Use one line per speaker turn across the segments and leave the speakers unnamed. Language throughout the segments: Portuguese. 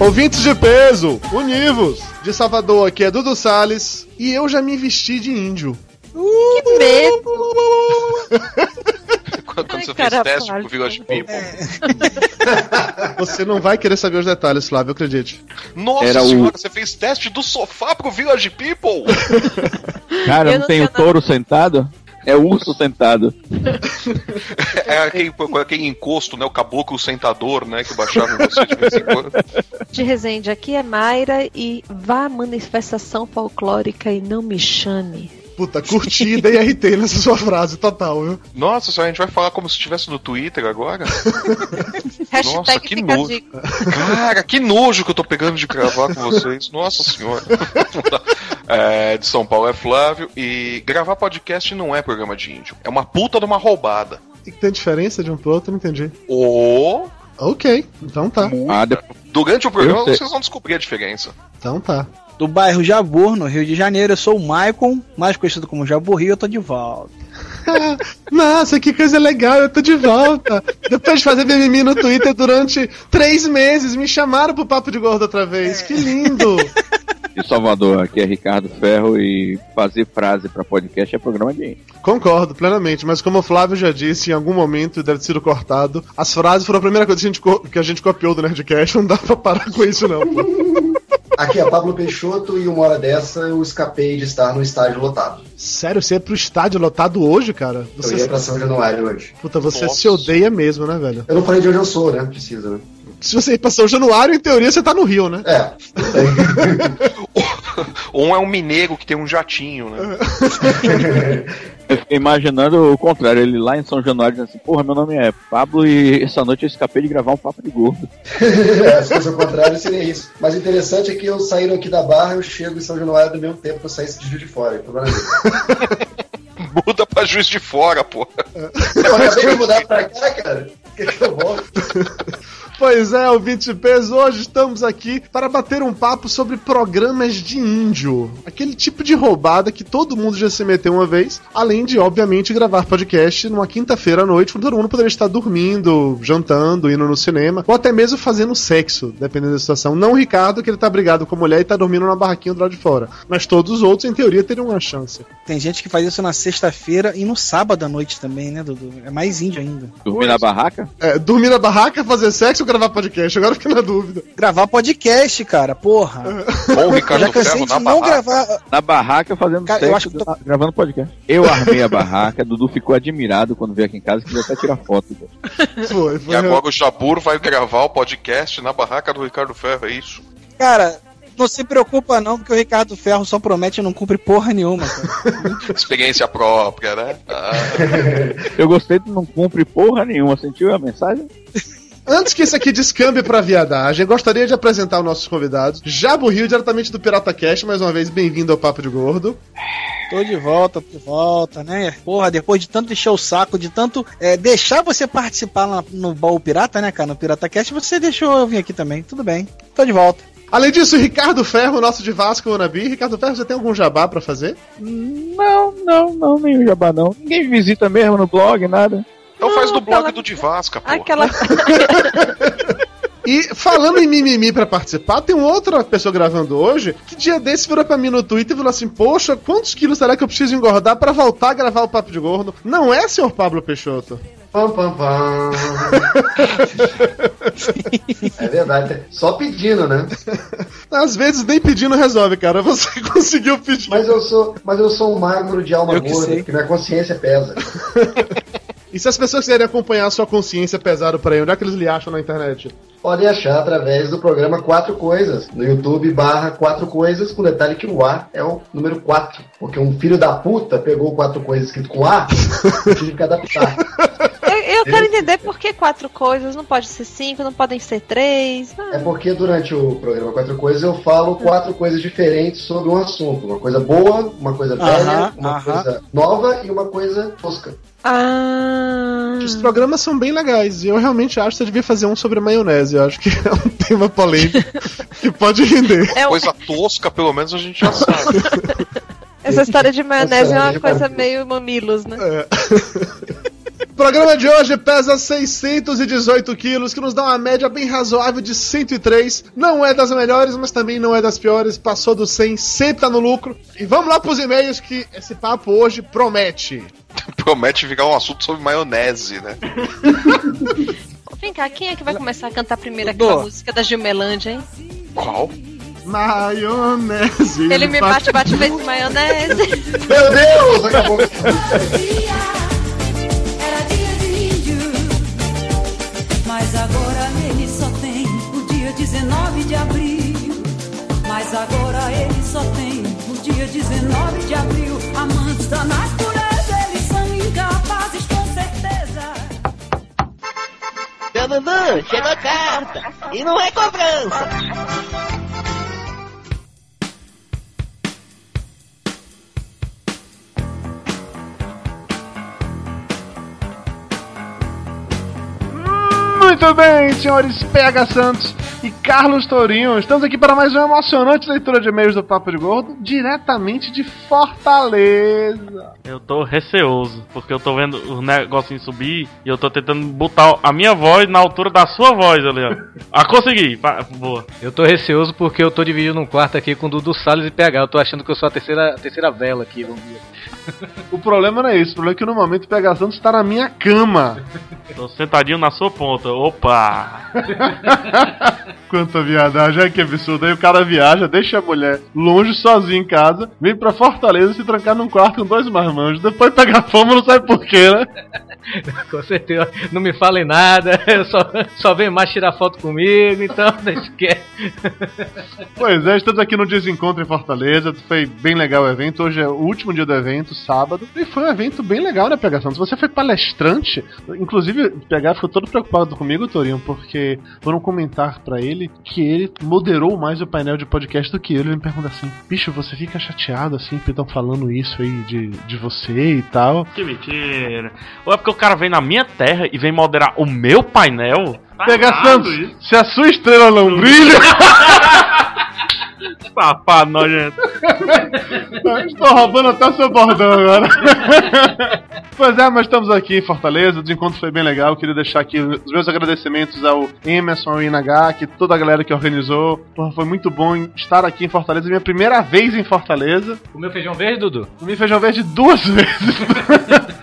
Ouvintes de peso, univos! De Salvador, aqui é Dudu Salles e eu já me vesti de índio.
Que medo!
Quando
Ai,
você
cara,
fez teste pro Village People.
Você não vai querer saber os detalhes, Flávio, acredite.
Nossa
Era o-
senhora, você fez teste do sofá pro Village People?
Cara,
Eu
não
não
tem o touro sentado? É o urso sentado.
É aquele, aquele encosto, né? O caboclo sentador, né? Que baixava em você de vez em quando.
De Resende, aqui é Mayra e vá à manifestação folclórica e não me chame.
Puta, curti e dei RT nessa sua frase, total, viu?
Nossa senhora, a gente vai falar como se estivesse no Twitter agora? Nossa, que nojo.
dica.
Cara, que nojo que eu tô pegando de gravar com vocês. Nossa senhora. É, de São Paulo é Flávio. E gravar podcast não é programa de índio. É uma puta de uma roubada.
E que tem diferença de um pro outro, não entendi.
Ou,
Ok, então tá.
Ah, de-
durante o programa, vocês vão descobrir a diferença.
Então tá.
Do bairro Jabur, no Rio de Janeiro. Eu sou o Maicon, mais conhecido como Jabur Rio, eu tô de volta.
Nossa, que coisa legal, eu tô de volta. Depois de fazer mimimi no Twitter durante três meses, me chamaram pro Papo de Gordo outra vez. Que lindo!
de Salvador, aqui é Ricardo Ferro e fazer frase pra podcast é programa de
Concordo plenamente, mas como o Flávio já disse, em algum momento deve ter sido cortado. As frases foram a primeira coisa que a gente, co- que a gente copiou do Nerdcast, não dá pra parar com isso, não.
Aqui é Pablo Peixoto e uma hora dessa eu escapei de estar no estádio lotado.
Sério, você é pro estádio lotado hoje, cara?
Eu
Você,
ia pra São Januário hoje.
puta, você
Nossa.
se odeia mesmo, né, velho?
Eu não falei de onde eu sou, né? Precisa, né?
Se você ir pra São Januário, em teoria você tá no Rio, né?
É.
Um é um mineiro que tem um jatinho, né?
Eu fiquei imaginando o contrário, ele lá em São Januário dizendo assim, porra, meu nome é Pablo e essa noite eu escapei de gravar um papo de gordo.
É, se fosse o contrário, seria isso. Mas o interessante é que eu saí aqui da Barra, eu chego em São Januário do mesmo tempo que eu saísse de Juiz de Fora. Então.
Muda pra juiz de fora, pô.
eu acabei de mudar pra cá, cara. Quer que eu volte?
Pois é, ouvinte de peso, hoje estamos aqui para bater um papo sobre programas de índio. Aquele tipo de roubada que todo mundo já se meteu uma vez, além de, obviamente, gravar podcast numa quinta-feira à noite, quando todo mundo poderia estar dormindo, jantando, indo no cinema, ou até mesmo fazendo sexo, dependendo da situação. Não o Ricardo, que ele tá brigado com a mulher e tá dormindo na barraquinha do lado de fora. Mas todos os outros, em teoria, teriam uma chance.
Tem gente que faz isso na sexta-feira e no sábado à noite também, né, Dudu? É mais índio ainda.
Dormir na barraca?
É, dormir na barraca, fazer sexo ou gravar podcast? Agora fica na dúvida.
Gravar podcast, cara, porra.
Ou o
Eu
Ricardo
já cansei
Ferro
de
na
não
barraca.
gravar.
Na barraca fazendo
Cara, eu acho que tô-
gra- gravando podcast. Eu armei a barraca, Dudu ficou admirado quando veio aqui em casa que queria até tirar foto.
Foi, foi.
E agora o Jabur vai gravar o podcast na barraca do Ricardo Ferro, é isso?
Cara, não se preocupa não, porque o Ricardo Ferro só promete e não cumpre porra nenhuma, cara.
Experiência própria, né? Ah,
Eu gostei de não cumpre porra nenhuma, sentiu a mensagem?
Antes que isso aqui descambe pra viadagem, gostaria de apresentar os nossos convidados. Jabo Rio, diretamente do Pirata Cast, mais uma vez, bem-vindo ao Papo de Gordo.
Tô de volta, tô de volta, né? Porra, depois de tanto encher o saco, de tanto é, deixar você participar lá no Baú Pirata, né, cara? No Pirata Cast, você deixou eu vir aqui também. Tudo bem, tô de volta.
Além disso, Ricardo Ferro, nosso de Vasco Onabi. Ricardo Ferro, você tem algum jabá pra fazer?
Não, não, não, nenhum jabá não. Ninguém visita mesmo no blog, nada.
Então faz do blog
aquela-
do Divasca, pô.
Aquela.
E falando em mimimi pra participar, tem uma outra pessoa gravando hoje que dia desse virou pra mim no Twitter e falou assim: Poxa, quantos quilos será que eu preciso engordar pra voltar a gravar o Papo de Gordo? Não é, senhor Pablo Peixoto?
Pam, pam, pam. É verdade. Só pedindo, né?
Às vezes nem pedindo resolve, cara. Você conseguiu pedir.
Mas eu sou, mas eu sou um magro de alma
Eu que
gorda,
sei.
porque minha consciência pesa.
E se as pessoas quiserem acompanhar a sua consciência pesada por aí, onde é que eles lhe acham na internet?
podem achar através do programa Quatro Coisas, no YouTube barra Quatro Coisas, com detalhe que o A é o número 4, porque um filho da puta pegou Quatro Coisas escrito com A e tive que adaptar.
Eu, quero entender por que quatro coisas, não pode ser cinco, não podem ser três.
É
Ah,
porque durante o programa Quatro Coisas eu falo quatro coisas diferentes sobre um assunto. Uma coisa boa, uma coisa velha,
Aham,
uma
aham.
coisa nova e uma coisa tosca.
Ah.
Os programas são bem legais e eu realmente acho que você devia fazer um sobre maionese. Eu acho que é um tema polêmico que pode render.
É um-
Coisa tosca, pelo menos a gente já sabe.
essa história de maionese é uma coisa meio mamilos, né?
O programa de hoje pesa 618 quilos, que nos dá uma média bem razoável de 103. Não é das melhores, mas também não é das piores. Passou do 100, sempre tá no lucro. E vamos lá pros e-mails que esse papo hoje promete.
Promete ficar um assunto sobre maionese, né?
Vem cá, quem é que vai começar a cantar primeiro aquela música da Gilmelândia, hein?
Qual?
Maionese.
Ele me bate, bate, vem de maionese.
Meu Deus! Acabou.
19 de abril. Mas agora ele só tem o dia 19 de abril. Amantes da natureza, eles são incapazes com certeza.
Dudu, chegou a carta. E não é cobrança.
Muito bem, senhores PH Santos e Carlos Tourinho. Estamos aqui para mais uma emocionante leitura de e-mails do Papo de Gordo, diretamente de Fortaleza.
Eu tô receoso, porque eu tô vendo os negocinhos subir e eu tô tentando botar a minha voz na altura da sua voz ali, ó. Ah, consegui! Boa.
Eu tô receoso porque eu tô dividindo um quarto aqui com o Dudu Salles e PH. Eu tô achando que eu sou a terceira, a terceira vela aqui, vamos ver.
O problema não é isso, o problema é que no momento o PH Santos está na minha cama.
Tô sentadinho na sua ponta. Opa!
Quanta viadagem, ai que absurdo. Aí o cara viaja, deixa a mulher longe, sozinha em casa, vem pra Fortaleza se trancar num quarto com dois marmanjos. Depois pega fome, não sabe porquê, né?
Com certeza. Não me falem nada. Eu só, só vem mais tirar foto comigo, então deixa quieto.
Pois é, estamos aqui no Desencontro em Fortaleza. Foi bem legal o evento. Hoje é o último dia do evento, sábado. E foi um evento bem legal, né, PH Santos? Você foi palestrante. Inclusive, o PH ficou todo preocupado comigo, Torinho, porque foram comentar pra ele que ele moderou mais o painel de podcast do que eu. Ele me pergunta assim: bicho, você fica chateado assim que estão falando isso aí de, de você e tal?
Que mentira. Ou é porque o cara vem na minha terra e vem moderar o meu painel? Tá
PH
errado
Santos,
isso.
se a sua estrela não brilha.
Safado, nojento.
Estou roubando até o seu bordão agora. pois é, mas estamos aqui em Fortaleza. O desencontro foi bem legal. Queria deixar aqui os meus agradecimentos ao Emerson, ao INH, que toda a galera que organizou. Porra, foi muito bom estar aqui em Fortaleza. Minha primeira vez em Fortaleza.
Comeu feijão verde, Dudu?
Comi feijão verde duas vezes.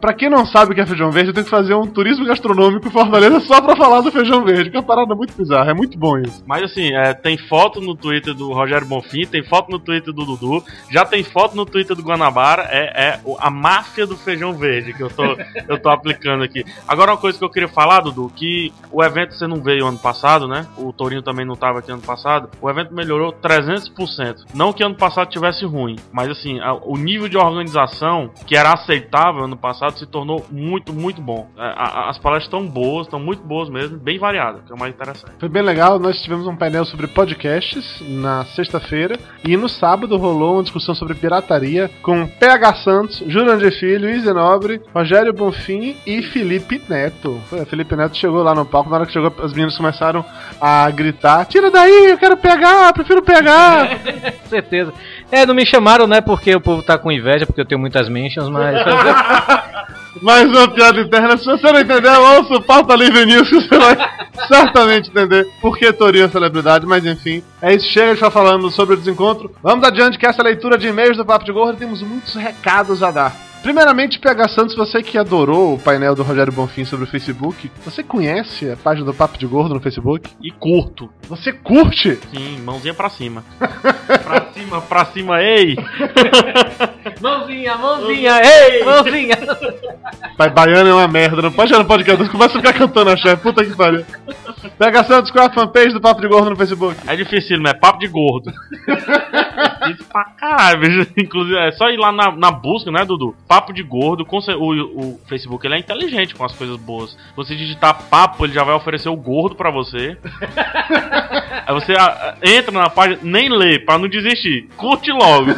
Pra quem não sabe o que é feijão verde, eu tenho que fazer um turismo gastronômico em Fortaleza só pra falar do feijão verde, que é uma parada muito bizarra. É muito bom isso.
Mas assim, é, tem foto no Twitter do Rogério Bonfim, tem foto no Twitter do Dudu, já tem foto no Twitter do Guanabara, é, é a máfia do feijão verde que eu tô, eu tô aplicando aqui. Agora uma coisa que eu queria falar, Dudu, que o evento você não veio ano passado, né? O Torinho também não tava aqui ano passado. O evento melhorou 300%. Não que ano passado tivesse ruim, mas assim, a- o nível de organização que era aceitável ano passado se tornou muito, muito bom. É, a- a- as palestras estão boas, estão muito boas mesmo, bem variadas, que é o mais interessante.
Foi bem legal, nós tivemos um painel sobre podcasts na sexta-feira e no sábado rolou uma discussão sobre pirataria com PH Santos, Jurandir Filho, Izzy Nobre, Rogério Bonfim e Felipe Neto. Felipe Neto chegou lá no palco, na hora que chegou as meninas começaram a gritar: Tira daí, eu quero pegar, eu prefiro pegar.
Certeza. É, não me chamaram, né? Porque o povo tá com inveja, porque eu tenho muitas mentions, mas.
Mais uma piada interna. Se você não entender, ouça o Pauta Livre News que você vai certamente entender por que Torinho é celebridade. Mas enfim, é isso. Chega de ficar falando sobre o desencontro. Vamos adiante que essa leitura de e-mails do Papo de Gordo temos muitos recados a dar. Primeiramente, PH Santos, você que adorou o painel do Rogério Bonfim sobre o Facebook, você conhece a página do Papo de Gordo no Facebook?
E curto.
Você curte?
Sim, mãozinha pra cima. pra cima, pra cima, ei!
mãozinha, mãozinha, ei, mãozinha!
Pai baiano é uma merda, não pode chegar no podcast, começa a ficar cantando a chefe, puta que pariu. Pega Santos, qual é a fanpage do Papo de Gordo no Facebook?
É difícil, mas é papo de gordo. Isso pra caralho. Inclusive, é só ir lá na, na busca, né, Dudu? Papo de gordo. O, o Facebook ele é inteligente com as coisas boas. Você digitar papo, ele já vai oferecer o gordo pra você. Aí você ah, entra na página, nem lê, pra não desistir. Curte logo.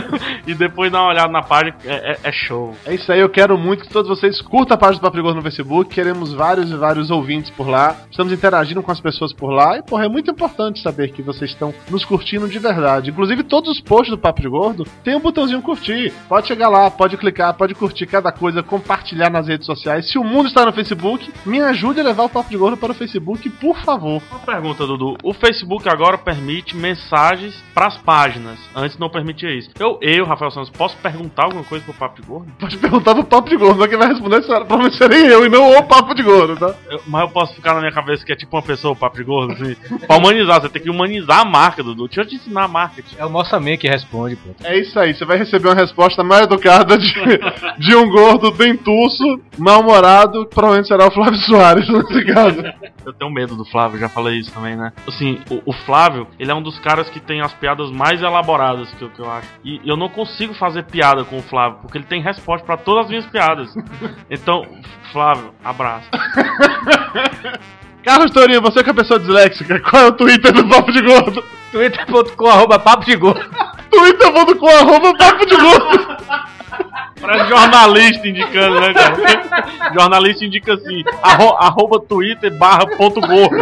e depois dá uma olhada na página, é, é- é show.
É isso aí, eu quero muito que todos vocês curtam a página do Papo de Gordo no Facebook. Queremos vários e vários ouvintes por lá. Estamos interagindo com as pessoas por lá. E, porra, é muito importante saber que vocês estão nos curtindo de verdade. Inclusive, todos os posts do Papo de Gordo tem um botãozinho curtir. Pode chegar lá, pode clicar, pode curtir cada coisa, compartilhar nas redes sociais. Se o mundo está no Facebook, me ajude a levar o Papo de Gordo para o Facebook, por favor.
Uma pergunta, Dudu. O Facebook agora permite mensagens pras páginas. Antes não permitia isso. Eu, eu, Rafael Santos, posso perguntar alguma coisa pro Papo de Gordo?
Pode perguntar pro Papo de Gordo, mas quem vai responder será, provavelmente serei eu e não o Papo de Gordo, tá?
Eu- mas eu posso ficar na minha cabeça que é tipo uma pessoa, o Papo de Gordo, assim. pra humanizar, você tem que humanizar a marca, Dudu. Deixa eu te ensinar a marketing.
É o nosso amigo que responde, pô.
É isso aí, você vai receber uma resposta mais educada de, de um gordo dentuço, mal-humorado, que provavelmente será o Flávio Soares nesse caso.
Eu tenho medo do Flávio, já falei isso também, né? Assim, o, o Flávio, ele é um dos caras que tem as piadas mais elaboradas que eu, que eu acho. E eu não consigo fazer piada com o Flávio, porque ele tem resposta pra todas as minhas piadas. Então, Flávio, abraço.
Carlos Tourinho, você que é pessoa disléxica, qual é o Twitter do Papo de Gordo?
twitter.com arroba papo de gordo.
twitter.com arroba Papo de Gordo.
Parece jornalista indicando, né, cara? jornalista indica assim, arro, arroba twitter barra ponto gordo.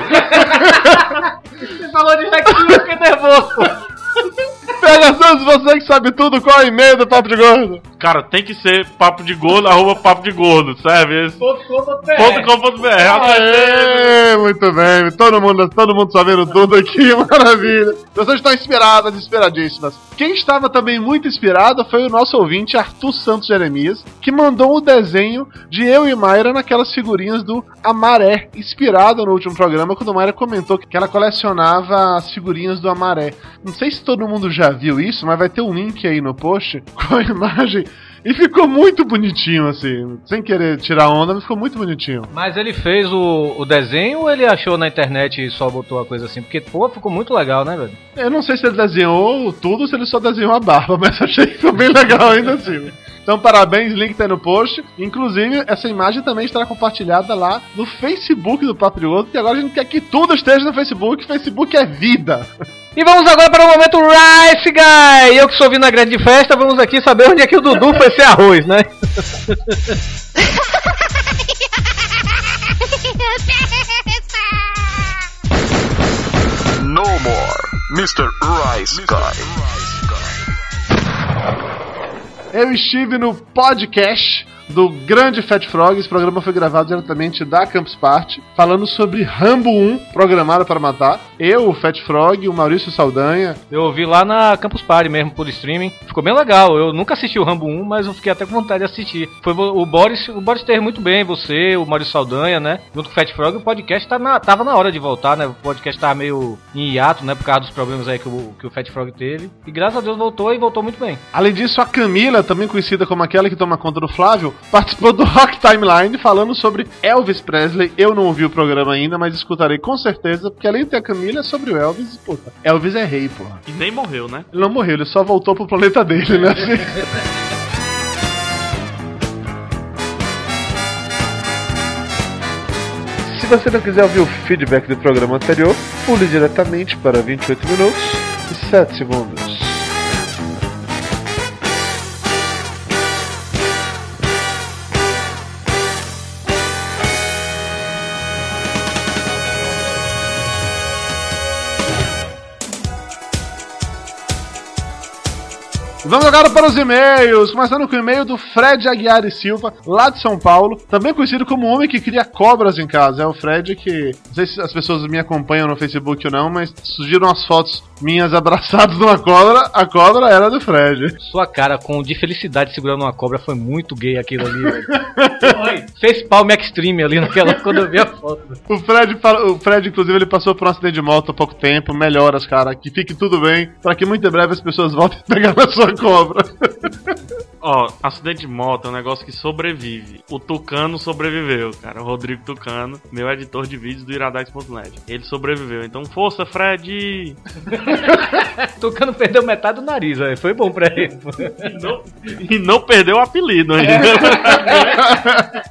Você falou de sexo, eu fiquei nervoso.
Pega Santos, você que sabe tudo, qual é o e-mail do Papo de Gordo?
Cara, tem que ser papo de gordo, arroba papo de gordo, serve? Com.br.
Aê, muito bem, todo mundo, todo mundo sabendo tudo aqui, maravilha. Vocês estão inspiradas, inspiradíssimas. Quem estava também muito inspirado foi o nosso ouvinte Arthur Santos Jeremias, que mandou o desenho de eu e Mayra naquelas figurinhas do Amaré, inspirado no último programa, quando Mayra comentou que ela colecionava as figurinhas do Amaré. Não sei se todo mundo já viu isso, mas vai ter um link aí no post com a imagem. E ficou muito bonitinho, assim. Sem querer tirar onda, mas ficou muito bonitinho.
Mas ele fez o, o desenho ou ele achou na internet e só botou a coisa assim? Porque, pô, ficou muito legal, né, velho?
Eu não sei se ele desenhou tudo ou se ele só desenhou a barba, mas achei que ficou bem legal ainda assim. Então, parabéns, link tá aí no post. Inclusive, essa imagem também estará compartilhada lá no Facebook do Gordo, porque agora a gente quer que tudo esteja no Facebook. Facebook é vida.
E vamos agora para o momento Rice Guy! Eu que sou vinagrete de festa, vamos aqui saber onde é que o Dudu foi ser arroz, né?
No more, Mr. Rice Guy.
Eu estive no podcast do Grande Fat Frog. Esse programa foi gravado diretamente da Campus Party, falando sobre Rambo 1, programado para matar. Eu, o Fat Frog, o Maurício Saldanha.
Eu ouvi lá na Campus Party mesmo, por streaming. Ficou bem legal. Eu nunca assisti o Rambo 1, mas eu fiquei até com vontade de assistir. Foi o Boris, o Boris teve muito bem, você, o Maurício Saldanha, né? Junto com o Fat Frog, o podcast tá na- tava na hora de voltar, né? O podcast tava meio em hiato, né? Por causa dos problemas aí que o, que o Fat Frog teve. E graças a Deus voltou e voltou muito bem.
Além disso, a Camila, também conhecida como aquela que toma conta do Flávio, participou do Rock Timeline falando sobre Elvis Presley. Eu não ouvi o programa ainda, mas escutarei com certeza, porque além de ter a Camila, é sobre o Elvis. Puta, Elvis é rei, porra.
E nem morreu, né?
Ele não morreu, ele só voltou pro planeta dele, né? Assim. Se você não quiser ouvir o feedback do programa anterior, pule diretamente para 28 minutos e 7 segundos. Vamos agora para os e-mails, começando com o e-mail do Fred Aguiar e Silva, lá de São Paulo, também conhecido como homem que cria cobras em casa. É o Fred que, não sei se as pessoas me acompanham no Facebook ou não, mas surgiram as fotos minhas abraçadas numa cobra, a cobra era do Fred.
Sua cara com de felicidade segurando uma cobra foi muito gay aquilo ali, velho. Foi. Fez palme extreme ali naquela quando eu vi a foto.
O Fred, fala- o Fred, inclusive, ele passou por um acidente de moto há pouco tempo. Melhoras, cara. Que fique tudo bem. Para que muito em breve as pessoas voltem a pegar na sua cobra.
Ó, acidente de moto é um negócio que sobrevive. O Tucano sobreviveu, cara. O Rodrigo Tucano, meu editor de vídeos do iradex.net. Ele sobreviveu. Então, força, Fred!
Tucano perdeu metade do nariz, velho. Foi bom pra ele.
E não, e não perdeu o apelido ainda.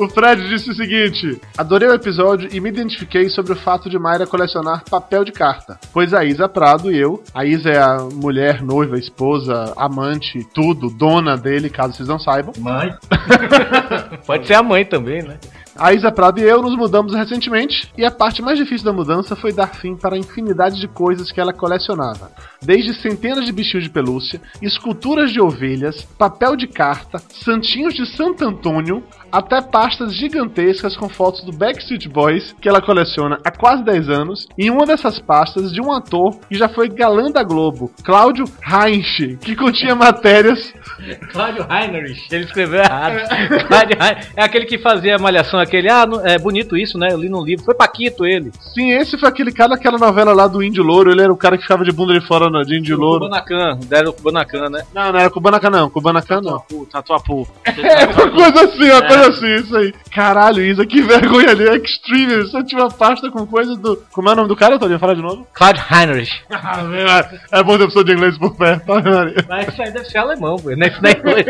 O Fred disse o seguinte: Adorei o episódio e me identifiquei sobre o fato de Mayra colecionar papel de carta. Pois a Isa Prado e eu, a Isa é a mulher, noiva, esposa, amante, tudo, dona dele, caso vocês não saibam.
Mãe.
Pode ser a mãe também, né?
A Isa Prado e eu nos mudamos recentemente e a parte mais difícil da mudança foi dar fim para a infinidade de coisas que ela colecionava. Desde centenas de bichinhos de pelúcia, esculturas de ovelhas, papel de carta, santinhos de Santo Antônio, até pastas gigantescas com fotos do Backstreet Boys que ela coleciona há quase 10 anos, e uma dessas pastas de um ator que já foi galã da Globo, Cláudio Heinrich, que continha matérias
Cláudio Heinrich. Ele escreveu errado. Cláudio Heinrich. É aquele que fazia a malhação, aquele. Ah, é bonito isso, né? Eu li num livro. Foi Paquito ele.
Sim, esse foi aquele cara daquela novela lá do Índio Louro. Ele era o cara que ficava de bunda de fora no- de Louro.
Kubanacan. Deram o Kubanacan, né?
Não, não era Kubanacan não. Kubanacan não.
Tatuapu.
É, uma coisa assim, uma coisa assim, isso aí. Caralho, Isa, que vergonha ali. Extreme. Você tinha uma pasta com coisa do. Como é o nome do cara, Toninho? Fala de novo.
Cláudio Heinrich.
é bom ter pessoa de inglês por perto. Maria.
Mas isso aí deve ser alemão, pô. Não é isso inglês.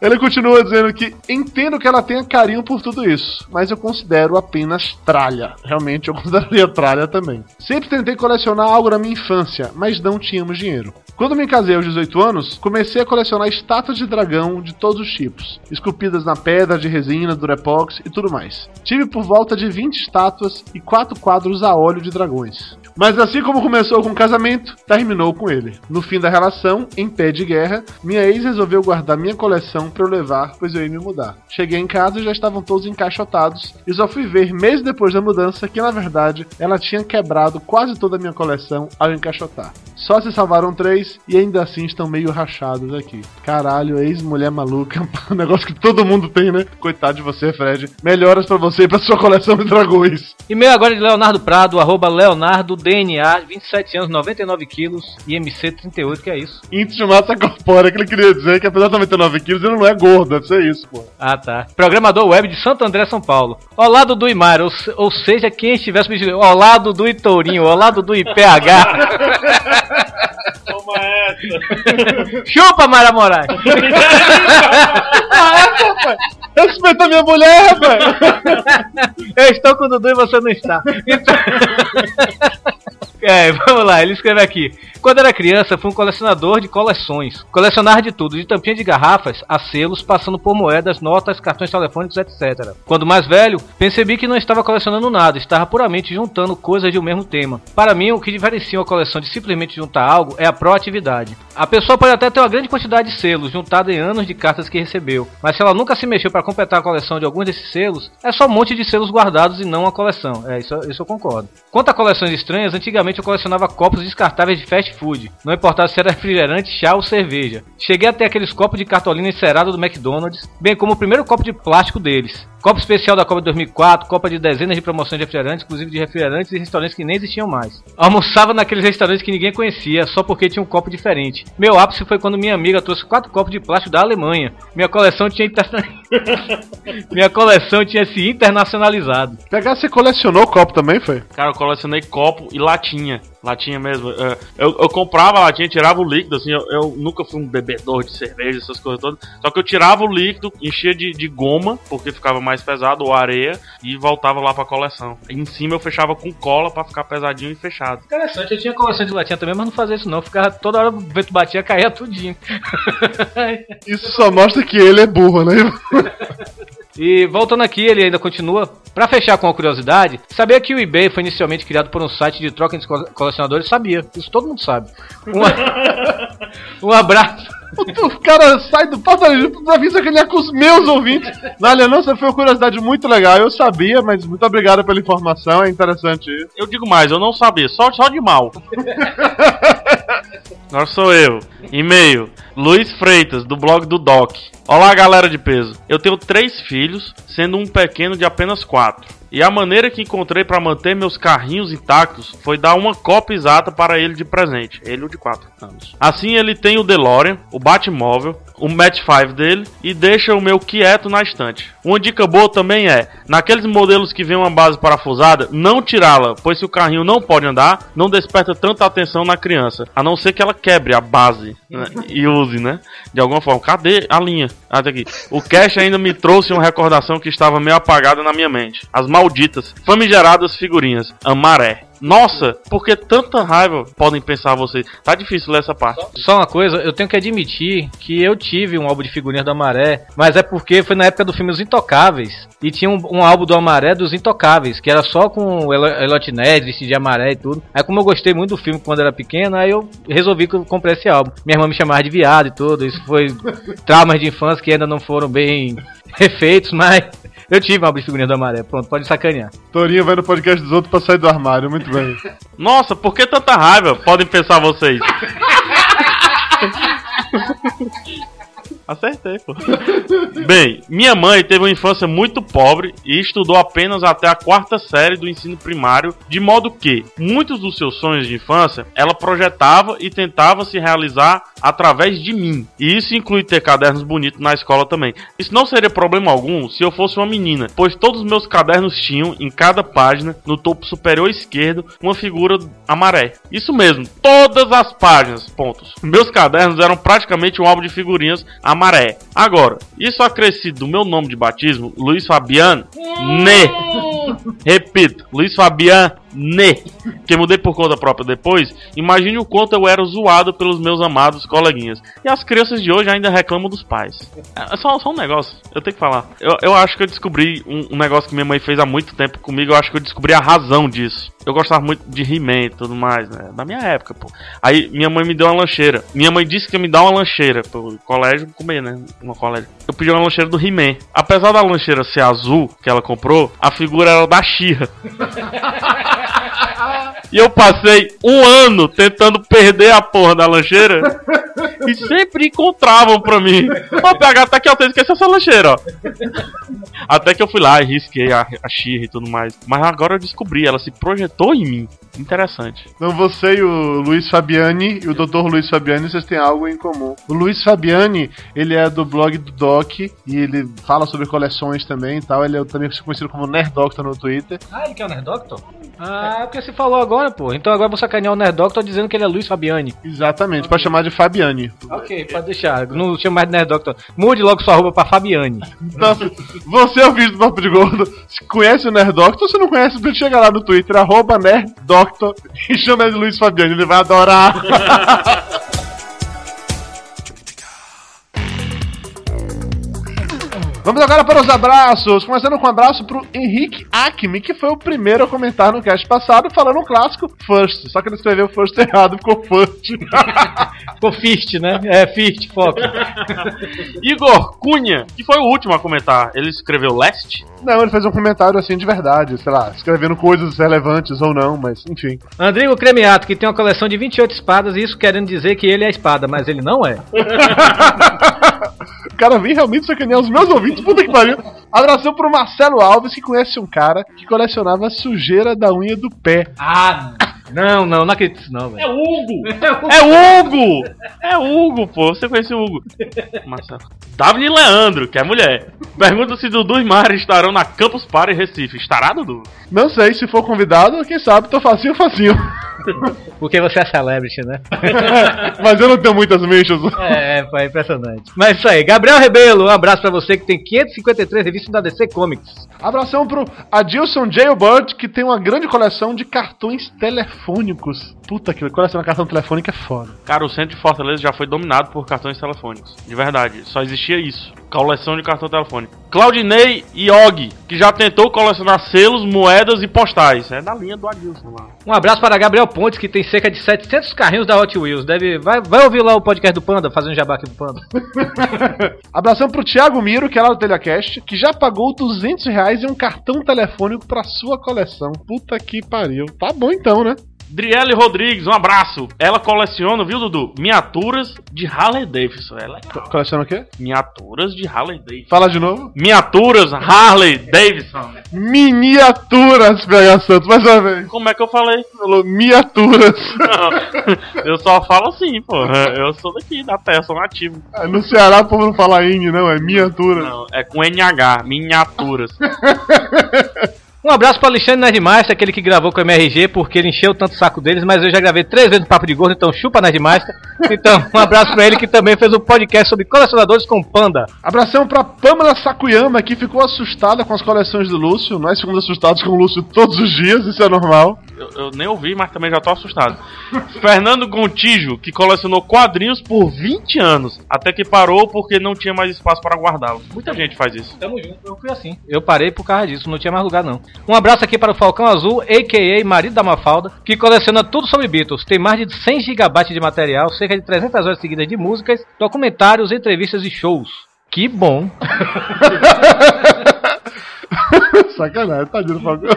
Ele continua dizendo que entendo que ela tenha carinho por tudo isso, mas eu considero apenas tralha. Realmente, eu consideraria tralha também. Sempre tentei colecionar algo na minha infância, mas não tínhamos dinheiro. Quando me casei aos 18 anos, comecei a colecionar estátuas de dragão de todos os tipos, esculpidas na pedra, de resina, durepox e tudo mais. Tive por volta de 20 estátuas e 4 quadros a óleo de dragões. Mas assim como começou com o casamento, terminou com ele. No fim da relação, em pé de guerra, minha ex resolveu guardar minha coleção para eu levar, pois eu ia me mudar. Cheguei em casa e já estavam todos encaixotados, e só fui ver meses depois da mudança que na verdade ela tinha quebrado quase toda a minha coleção ao encaixotar. Só se salvaram três e ainda assim estão meio rachados aqui. Caralho, ex-mulher maluca, um negócio que todo mundo tem, né? Coitado de você, Fred. Melhoras pra você e pra sua coleção de dragões.
E-mail agora de Leonardo Prado, arroba Leonardo DNA, 27 anos, 99 quilos, IMC 38, que é isso?
Índice de massa corpórea, que ele queria dizer que apesar de 99 quilos, ele não é gordo, deve ser isso, pô.
Ah, tá. Programador web de Santo André, São Paulo. Olá, Dudu e Mário, ou, ou seja, quem estivesse me dizendo, olá, Dudu e Tourinho, olá, Dudu e PH.
Toma essa.
Chupa, Mara Moraes.
Respeita minha mulher, rapaz!
Eu estou com o Dudu e você não está. Então- É, vamos lá, ele escreve aqui. Quando era criança, fui um colecionador de coleções. Colecionar de tudo, de tampinha de garrafas a selos, passando por moedas, notas, cartões telefônicos, etc. Quando mais velho, percebi que não estava colecionando nada, estava puramente juntando coisas de um mesmo tema. Para mim, o que diferencia uma coleção de simplesmente juntar algo é a proatividade. A pessoa pode até ter uma grande quantidade de selos, juntada em anos de cartas que recebeu, mas se ela nunca se mexeu para completar a coleção de alguns desses selos, é só um monte de selos guardados e não a coleção. É, isso, isso eu concordo. Quanto a coleções estranhas, antigamente eu colecionava copos descartáveis de fast food, não importava se era refrigerante, chá ou cerveja. Cheguei a ter aqueles copos de cartolina encerada do McDonald's, bem como o primeiro copo de plástico deles. Copo especial da Copa de 2004, Copa de dezenas de promoções de refrigerantes, inclusive de refrigerantes e restaurantes que nem existiam mais. Almoçava naqueles restaurantes que ninguém conhecia, só porque tinha um copo diferente. Meu ápice foi quando minha amiga trouxe quatro copos de plástico da Alemanha. Minha coleção tinha interna- Minha coleção tinha se internacionalizado.
PH, você colecionou copo também, foi?
Cara, eu colecionei copo e latinha. Latinha mesmo. É, Eu, eu comprava a latinha, tirava o líquido, assim. Eu, eu nunca fui um bebedor de cerveja, essas coisas todas. Só que eu tirava o líquido, enchia de, de goma, porque ficava mais pesado, ou areia, e voltava lá pra coleção. E em cima eu fechava com cola pra ficar pesadinho e fechado.
Interessante, eu tinha coleção de latinha também, mas não fazia isso não. Eu ficava toda hora o vento batia, caía tudinho.
Isso só mostra que ele é burro, né?
E voltando aqui, ele ainda continua. Pra fechar com a curiosidade, sabia que o eBay foi inicialmente criado por um site de troca entre co- colecionadores? Sabia, isso todo mundo sabe. Um, um abraço.
O cara sai do pauta pra vir sacanear com os meus ouvintes. Nália, não, essa foi uma curiosidade muito legal. Eu sabia, mas muito obrigado pela informação, é interessante isso.
Eu digo mais, eu não sabia, só, só de mal. Agora sou eu. E-mail: Luiz Freitas, do blog do Doc. Olá, galera de peso. Eu tenho três filhos, sendo um pequeno de apenas quatro. E a maneira que encontrei pra manter meus carrinhos intactos foi dar uma cópia exata para ele de presente. Ele o de 4 anos. Assim ele tem o DeLorean, o Batmóvel, o Match 5 dele e deixa o meu quieto na estante. Uma dica boa também é, naqueles modelos que vem uma base parafusada, não tirá-la, pois se o carrinho não pode andar, não desperta tanta atenção na criança, a não ser que ela quebre a base né, e use, né? De alguma forma. Cadê a linha? Tá aqui. O Cash ainda me trouxe uma recordação que estava meio apagada na minha mente. As malditas, famigeradas figurinhas. Amaré. Nossa, por que tanta raiva podem pensar vocês? Tá difícil ler essa parte.
Só uma coisa, eu tenho que admitir que eu tive um álbum de figurinhas do Amaré, mas é porque foi na época do filme Os Intocáveis. E tinha um, um álbum do Amaré dos Intocáveis, que era só com o Elo- Elot Ned, vestido de amaré e tudo. Aí como eu gostei muito do filme quando era pequeno, aí eu resolvi que eu comprei esse álbum. Minha irmã me chamava de viado e tudo, isso foi traumas de infância que ainda não foram bem refeitos, mas eu tive um álbum de figurinhas do Amaré. Pronto, pode sacanear.
Torinho vai no podcast dos outros pra sair do armário, muito bem.
Nossa, por que tanta raiva? Podem pensar vocês. Acertei, pô. Bem, minha mãe teve uma infância muito pobre e estudou apenas até a quarta série do ensino primário, de modo que muitos dos seus sonhos de infância ela projetava e tentava se realizar através de mim. E isso inclui ter cadernos bonitos na escola também. Isso não seria problema algum se eu fosse uma menina, pois todos os meus cadernos tinham, em cada página, no topo superior esquerdo, uma figura amaré. Isso mesmo, todas as páginas, pontos. Meus cadernos eram praticamente um álbum de figurinhas amaré. Agora, isso acrescido do meu nome de batismo, Luiz Fabiano, ne. Repito, Luiz Fabiano, ne. Que mudei por conta própria depois. Imagine o quanto eu era zoado pelos meus amados coleguinhas. E as crianças de hoje ainda reclamam dos pais. É só, só um negócio, eu tenho que falar. Eu, eu acho que eu descobri um, um negócio que minha mãe fez há muito tempo comigo. Eu acho que eu descobri a razão disso. Eu gostava muito de He-Man e tudo mais, né? Da minha época, pô. Aí minha mãe me deu uma lancheira. Minha mãe disse que ia me dar uma lancheira pro colégio comer, né? No colégio. Eu pedi uma lancheira do He-Man. Apesar da lancheira ser azul, que ela comprou, a figura era da Xirra. E eu passei um ano tentando perder a porra da lancheira e sempre encontravam pra mim. Ô, PH, tá aqui, ó, você esqueceu essa lancheira, ó. Até que eu fui lá e risquei a, a e tudo mais. Mas agora eu descobri, ela se projetou em mim. Interessante.
Então você e o Luiz Fabiani e o Dr. Luiz Fabiani, vocês têm algo em comum. O Luiz Fabiani, ele é do blog do Doc e ele fala sobre coleções também e tal. Ele é também conhecido como Nerd Doctor no Twitter.
Ah, ele quer o Nerd Doctor? Ah, é porque você falou agora, pô. Então agora eu vou sacanear o Nerd Doctor dizendo que ele é Luiz Fabiani.
Exatamente, pode chamar de Fabiani.
Ok, pode deixar. Não chama mais de Nerd Doctor. Mude logo sua roupa pra Fabiani.
Então, você é o vídeo do Papo de Gordo. Se conhece o Nerd Doctor, se não conhece, você chega lá no Twitter, arroba Nerd Doctor e chama ele de Luiz Fabiani, ele vai adorar. Vamos agora para os abraços. Começando com um abraço pro Henrique Acme, que foi o primeiro a comentar no cast passado, falando um clássico First. Só que ele escreveu First errado, ficou First.
Ficou Fist, né? É, Fist, foco.
Igor Cunha, que foi o último a comentar. Ele escreveu Leste?
Não, ele fez um comentário assim de verdade, sei lá, escrevendo coisas relevantes ou não, mas enfim.
Andrigo Cremiato, que tem uma coleção de 28 espadas, e isso querendo dizer que ele é a espada, mas ele não é.
O cara vem realmente sacanear os meus ouvintes, puta que pariu. Abração pro Marcelo Alves, que conhece um cara que colecionava sujeira da unha do pé.
Ah, não, não, não acredito nisso não, velho.
É Hugo! É Hugo! É Hugo, pô. Você conhece o Hugo. Marcelo. Davi Leandro, que é mulher. Pergunta se Dudu e Mari estarão na Campus Party Recife. Estará, Dudu?
Não sei, se for convidado, quem sabe, tô facinho, facinho.
Porque você é celebrity, né?
Mas eu não tenho muitas mechas.
É, pô, é impressionante. Mas isso aí, Gabriel Rebelo, um abraço pra você que tem 553 revistas da DC Comics.
Abração pro Adilson Jailbird, que tem uma grande coleção de cartões telefônicos. Puta que colecionar cartão telefônico é foda.
Cara, o centro de Fortaleza já foi dominado por cartões telefônicos. De verdade, só existia isso. Coleção de cartão telefônico. Claudinei Iog, que já tentou colecionar selos, moedas e postais. É da linha do Adilson lá.
Um abraço para Gabriel Pontes, que tem cerca de 700 carrinhos da Hot Wheels. Deve, vai, vai ouvir lá o podcast do Panda, fazendo jabá aqui pro Panda.
Abração pro Thiago Miro, que é lá do Telecast, que já pagou 200 reais em um cartão telefônico pra sua coleção. Puta que pariu. Tá bom então, né?
Driele Rodrigues, um abraço. Ela coleciona, viu, Dudu? Miniaturas de Harley Davidson. Ela é legal.
Coleciona o quê?
Miniaturas de Harley Davidson.
Fala de novo.
Miniaturas Harley Davidson.
Miniaturas, PH Santos, mais uma vez.
Como é que eu falei?
Falou miniaturas.
Não, eu só falo assim, porra. Eu sou daqui, da terra, sou nativo.
Ah, No Ceará o povo não fala ING, não, é miniaturas.
Não, é com NH, miniaturas.
Um abraço para Alexandre Nerdmaster, aquele que gravou com o MRG, porque ele encheu tanto o saco deles, mas eu já gravei três vezes no Papo de Gordo, então chupa Nerdmaster. Então, um abraço para ele que também fez um podcast sobre colecionadores com Panda.
Abração pra Pamela Sakuyama, que ficou assustada com as coleções do Lúcio. Nós ficamos assustados com o Lúcio todos os dias, isso é normal.
Eu, eu nem ouvi, mas também já tô assustado. Fernando Gontijo, que colecionou quadrinhos por 20 anos, até que parou porque não tinha mais espaço para guardá-los. Muita gente faz isso.
Tamo junto, eu fui assim. Eu parei por causa disso, não tinha mais lugar não. Um abraço aqui para o Falcão Azul, a.k.a. marido da Mafalda, que coleciona tudo sobre Beatles. Tem mais de 100 GB de material, cerca de 300 horas seguidas de músicas, documentários, entrevistas e shows. Que bom.
Sacanagem, tadinho do Falcão.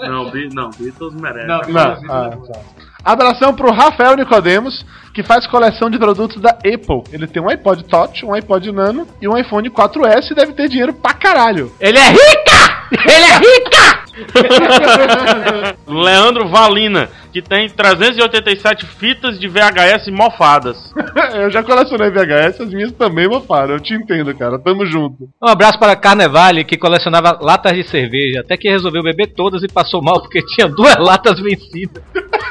Não, não Beatles merece.
Não, ah, tá. Abração pro Rafael Nicodemos, que faz coleção de produtos da Apple. Ele tem um iPod Touch, um iPod Nano e um iPhone 4S e deve ter dinheiro pra caralho.
Ele é rica! Ele é rica!
Leandro Valina, que tem 387 fitas de VHS mofadas.
Eu já colecionei VHS, as minhas também mofaram. Eu te entendo, cara. Tamo junto.
Um abraço para Carnevale, que colecionava latas de cerveja, até que resolveu beber todas e passou mal porque tinha duas latas vencidas.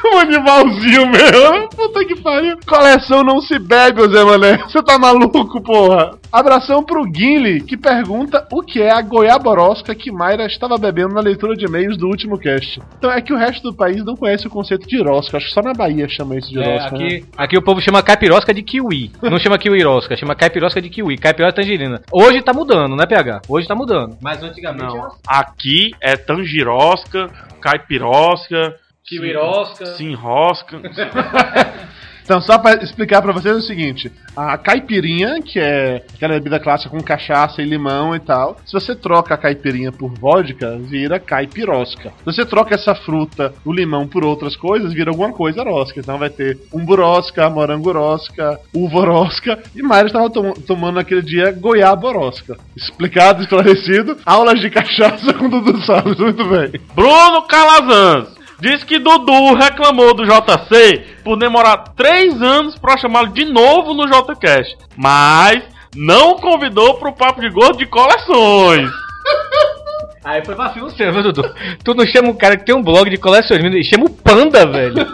um animalzinho meu. Puta que pariu. Coleção não se bebe, Zé Mané. Você tá maluco, porra? Abração pro Guinle, que pergunta o que é a goiaborosca que Mayra estava bebendo na leitura de e-mails do último cast. Então é que o resto do país não conhece o conceito de rosca. Acho que só na Bahia chama isso de
É,
rosca. né?
aqui, aqui o povo chama caipirosca de kiwi. Não chama kiwirosca, chama caipirosca de kiwi. Caipirosca tangerina. Hoje tá mudando, né, PH? Hoje tá mudando. Mas antigamente
Não, aqui é tangirosca, caipirosca,
Kiwirosca.
Sinrosca.
Então, só pra explicar pra vocês é o seguinte: a caipirinha, que é aquela bebida clássica com cachaça e limão e tal, se você troca a caipirinha por vodka, vira caipirosca. Se você troca essa fruta, o limão, por outras coisas, vira alguma coisa rosca. Então vai ter umburosca, morangorosca, uvorosca, e Mayra estava tom- tomando naquele dia goiaborosca. Explicado, esclarecido, aulas de cachaça com Dudu Salles, muito bem.
Bruno Calazans diz que Dudu reclamou do JC por demorar três anos pra chamá-lo de novo no JCast, mas não convidou pro papo de gordo de coleções.
Aí foi vacilo seu, viu, Dudu? Tu não chama um cara que tem um blog de colecionismo, e chama o Panda, velho.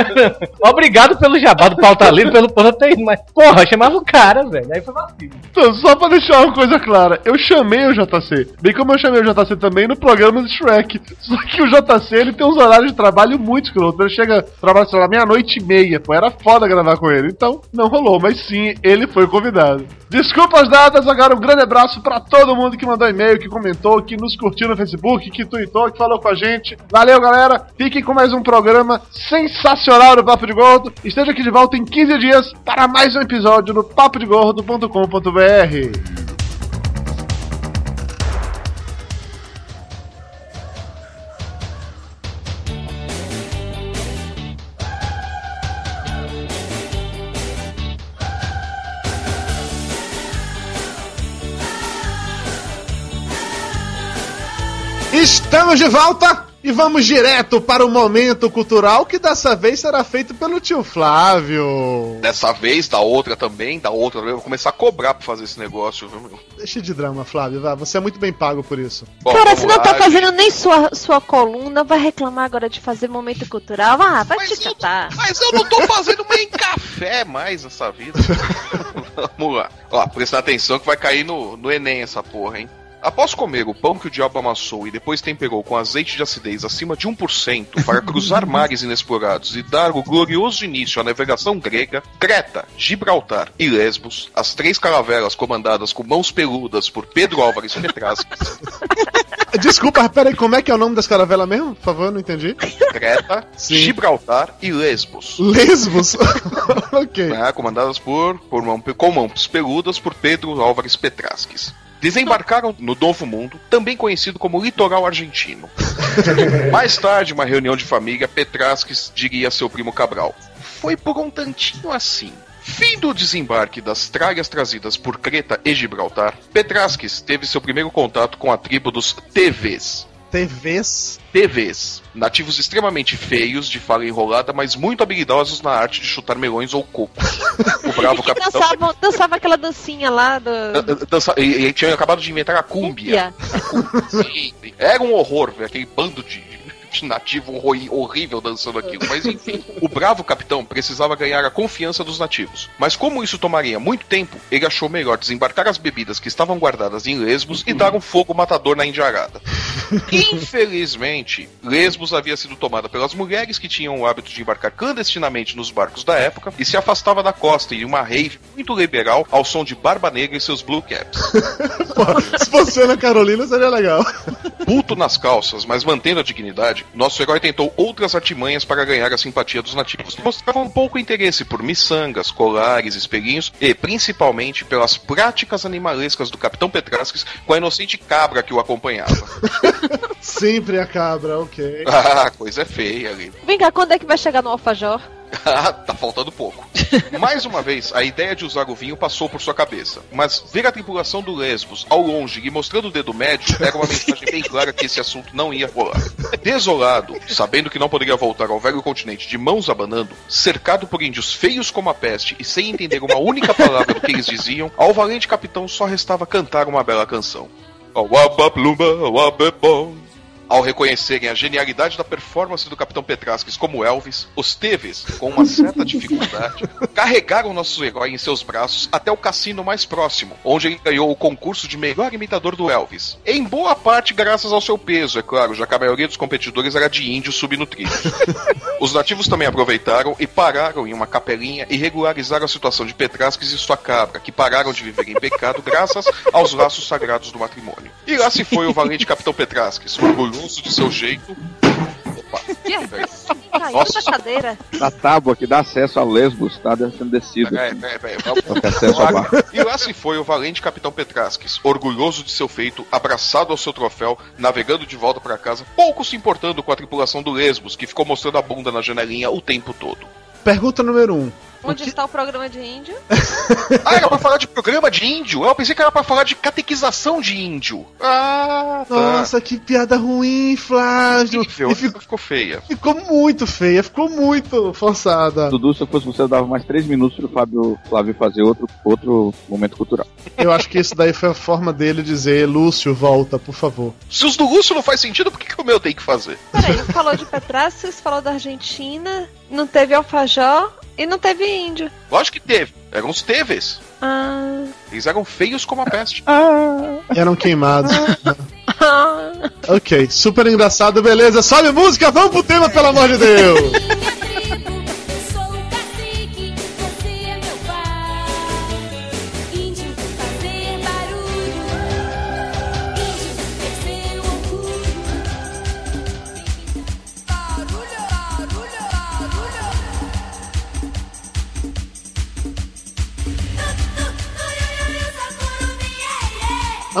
Obrigado pelo jabá do pauta livre, pelo Panda ter ido, mas porra, chamava o cara, velho. Aí foi vacilo.
Então, só pra deixar uma coisa clara, eu chamei o JC, bem como eu chamei o JC também no programa do Shrek. Só que o JC ele tem uns horários de trabalho muito escroto. Ele chega, trabalha, sei lá, meia-noite e meia, pô, era foda gravar com ele. Então, não rolou, mas sim, ele foi convidado. Desculpas dadas, agora um grande abraço pra todo mundo que mandou e-mail, que comentou, que nos curtiu no Facebook, que tweetou, que falou com a gente. Valeu, galera. Fiquem com mais um programa sensacional do Papo de Gordo. Esteja aqui de volta em 15 dias para mais um episódio no papodegordo.com.br. Estamos de volta e vamos direto para o momento cultural que dessa vez será feito pelo tio Flávio.
Dessa vez, da outra também, da outra também. Eu vou começar a cobrar pra fazer esse negócio, viu, meu?
Deixa de drama, Flávio. Vá, você é muito bem pago por isso.
Bom,
Cara, se não tá fazendo nem sua, sua coluna, vai reclamar agora de fazer momento cultural. Ah, vai te catar.
Mas eu não tô fazendo nem café mais nessa vida. Vamos lá. Ó, presta atenção que vai cair no, no Enem essa porra, hein? Após comer o pão que o diabo amassou e depois temperou com azeite de acidez acima de 1% para cruzar mares inexplorados e dar o glorioso início à navegação grega, Creta, Gibraltar e Lesbos, as três caravelas comandadas com mãos peludas por Pedro Álvares Petrasco,
Desculpa, peraí, como é que é o nome das caravelas mesmo? Por favor, não entendi.
Creta, Gibraltar e Lesbos.
Lesbos? ok.
né, comandadas por, por mão, com mãos peludas por Pedro Álvares Petrasques. Desembarcaram no Novo Mundo, também conhecido como litoral argentino. Mais tarde, uma reunião de família, Petrasques diria a seu primo Cabral: Foi por um tantinho assim. Fim do desembarque das tralhas trazidas por Creta e Gibraltar, Petrasques teve seu primeiro contato com a tribo dos TVs.
TVs?
TVs, nativos extremamente feios, de fala enrolada, mas muito habilidosos na arte de chutar melões ou coco. O bravo
que
capitão.
dançava, dançava aquela dancinha lá do.
Dança- e- e tinha acabado de inventar a cúmbia. Sim, era um horror, ver aquele bando de nativo horrível dançando aquilo. Mas enfim, o bravo capitão precisava ganhar a confiança dos nativos. Mas como isso tomaria muito tempo, ele achou melhor desembarcar as bebidas que estavam guardadas em Lesbos e dar um fogo matador na Indiarada. Infelizmente, Lesbos havia sido tomada pelas mulheres que tinham o hábito de embarcar clandestinamente nos barcos da época e se afastava da costa em uma rave muito liberal ao som de Barba Negra e seus Blue Caps.
Se fosse na Carolina, seria legal.
Puto nas calças, mas mantendo a dignidade, nosso herói tentou outras artimanhas para ganhar a simpatia dos nativos, que mostravam pouco interesse por miçangas, colares, espelhinhos e, principalmente, pelas práticas animalescas do Capitão Petrasques com a inocente cabra que o acompanhava.
Sempre a cabra, ok.
ah, coisa feia ali.
Vem cá, quando é que vai chegar no Alfajor?
Ah, tá faltando pouco. Mais uma vez, a ideia de usar o vinho passou por sua cabeça. Mas ver a tripulação do Lesbos ao longe e mostrando o dedo médio era uma mensagem bem clara que esse assunto não ia rolar. Desolado, sabendo que não poderia voltar ao velho continente de mãos abanando, cercado por índios feios como a peste e sem entender uma única palavra do que eles diziam, ao valente capitão só restava cantar uma bela canção. Wabaplumba, wabebom. Ao reconhecerem a genialidade da performance do Capitão Petrasques como Elvis, os Teves, com uma certa dificuldade, carregaram nosso herói em seus braços até o cassino mais próximo, onde ele ganhou o concurso de melhor imitador do Elvis. Em boa parte graças ao seu peso, é claro, já que a maioria dos competidores era de índios subnutridos. Os nativos também aproveitaram e pararam em uma capelinha e regularizaram a situação de Petrasques e sua cabra, que pararam de viver em pecado graças aos laços sagrados do matrimônio. E lá se foi o valente Capitão Petrasques, orgulhoso de seu jeito. Opa, peraí.
Caiu
Nossa.
da cadeira.
A tábua que dá acesso a Lesbos tá sendo
peraí, peraí, vamos-
Não tem acesso bar.
E lá se foi o valente Capitão Petrasques, orgulhoso de seu feito, abraçado ao seu troféu, navegando de volta para casa, pouco se importando com a tripulação do Lesbos, que ficou mostrando a bunda na janelinha o tempo todo.
Pergunta número um.
Onde está o programa de índio?
Ah, era pra falar de programa de índio? Eu pensei que era pra falar de catequização de índio. Ah, tá.
Nossa, que piada ruim, Flávio.
Horrível,
E ficou,
ficou feia.
ficou muito feia, ficou muito forçada.
Dudu, se eu fosse você, eu dava mais três minutos pro Fábio Flávio fazer outro, outro momento cultural.
Eu acho que isso daí foi a forma dele dizer: Lúcio, volta, por favor.
Se os do Lúcio não faz sentido, por que, que o meu tem que fazer?
Peraí, falou de Petrasques, falou da Argentina, não teve Alfajor e não teve índio.
Lógico que teve. Eram os Teves.
Ah.
Eles eram feios como a peste.
Eram queimados. ok, super engraçado, beleza. Sobe música, vamos pro tema, pelo amor de Deus.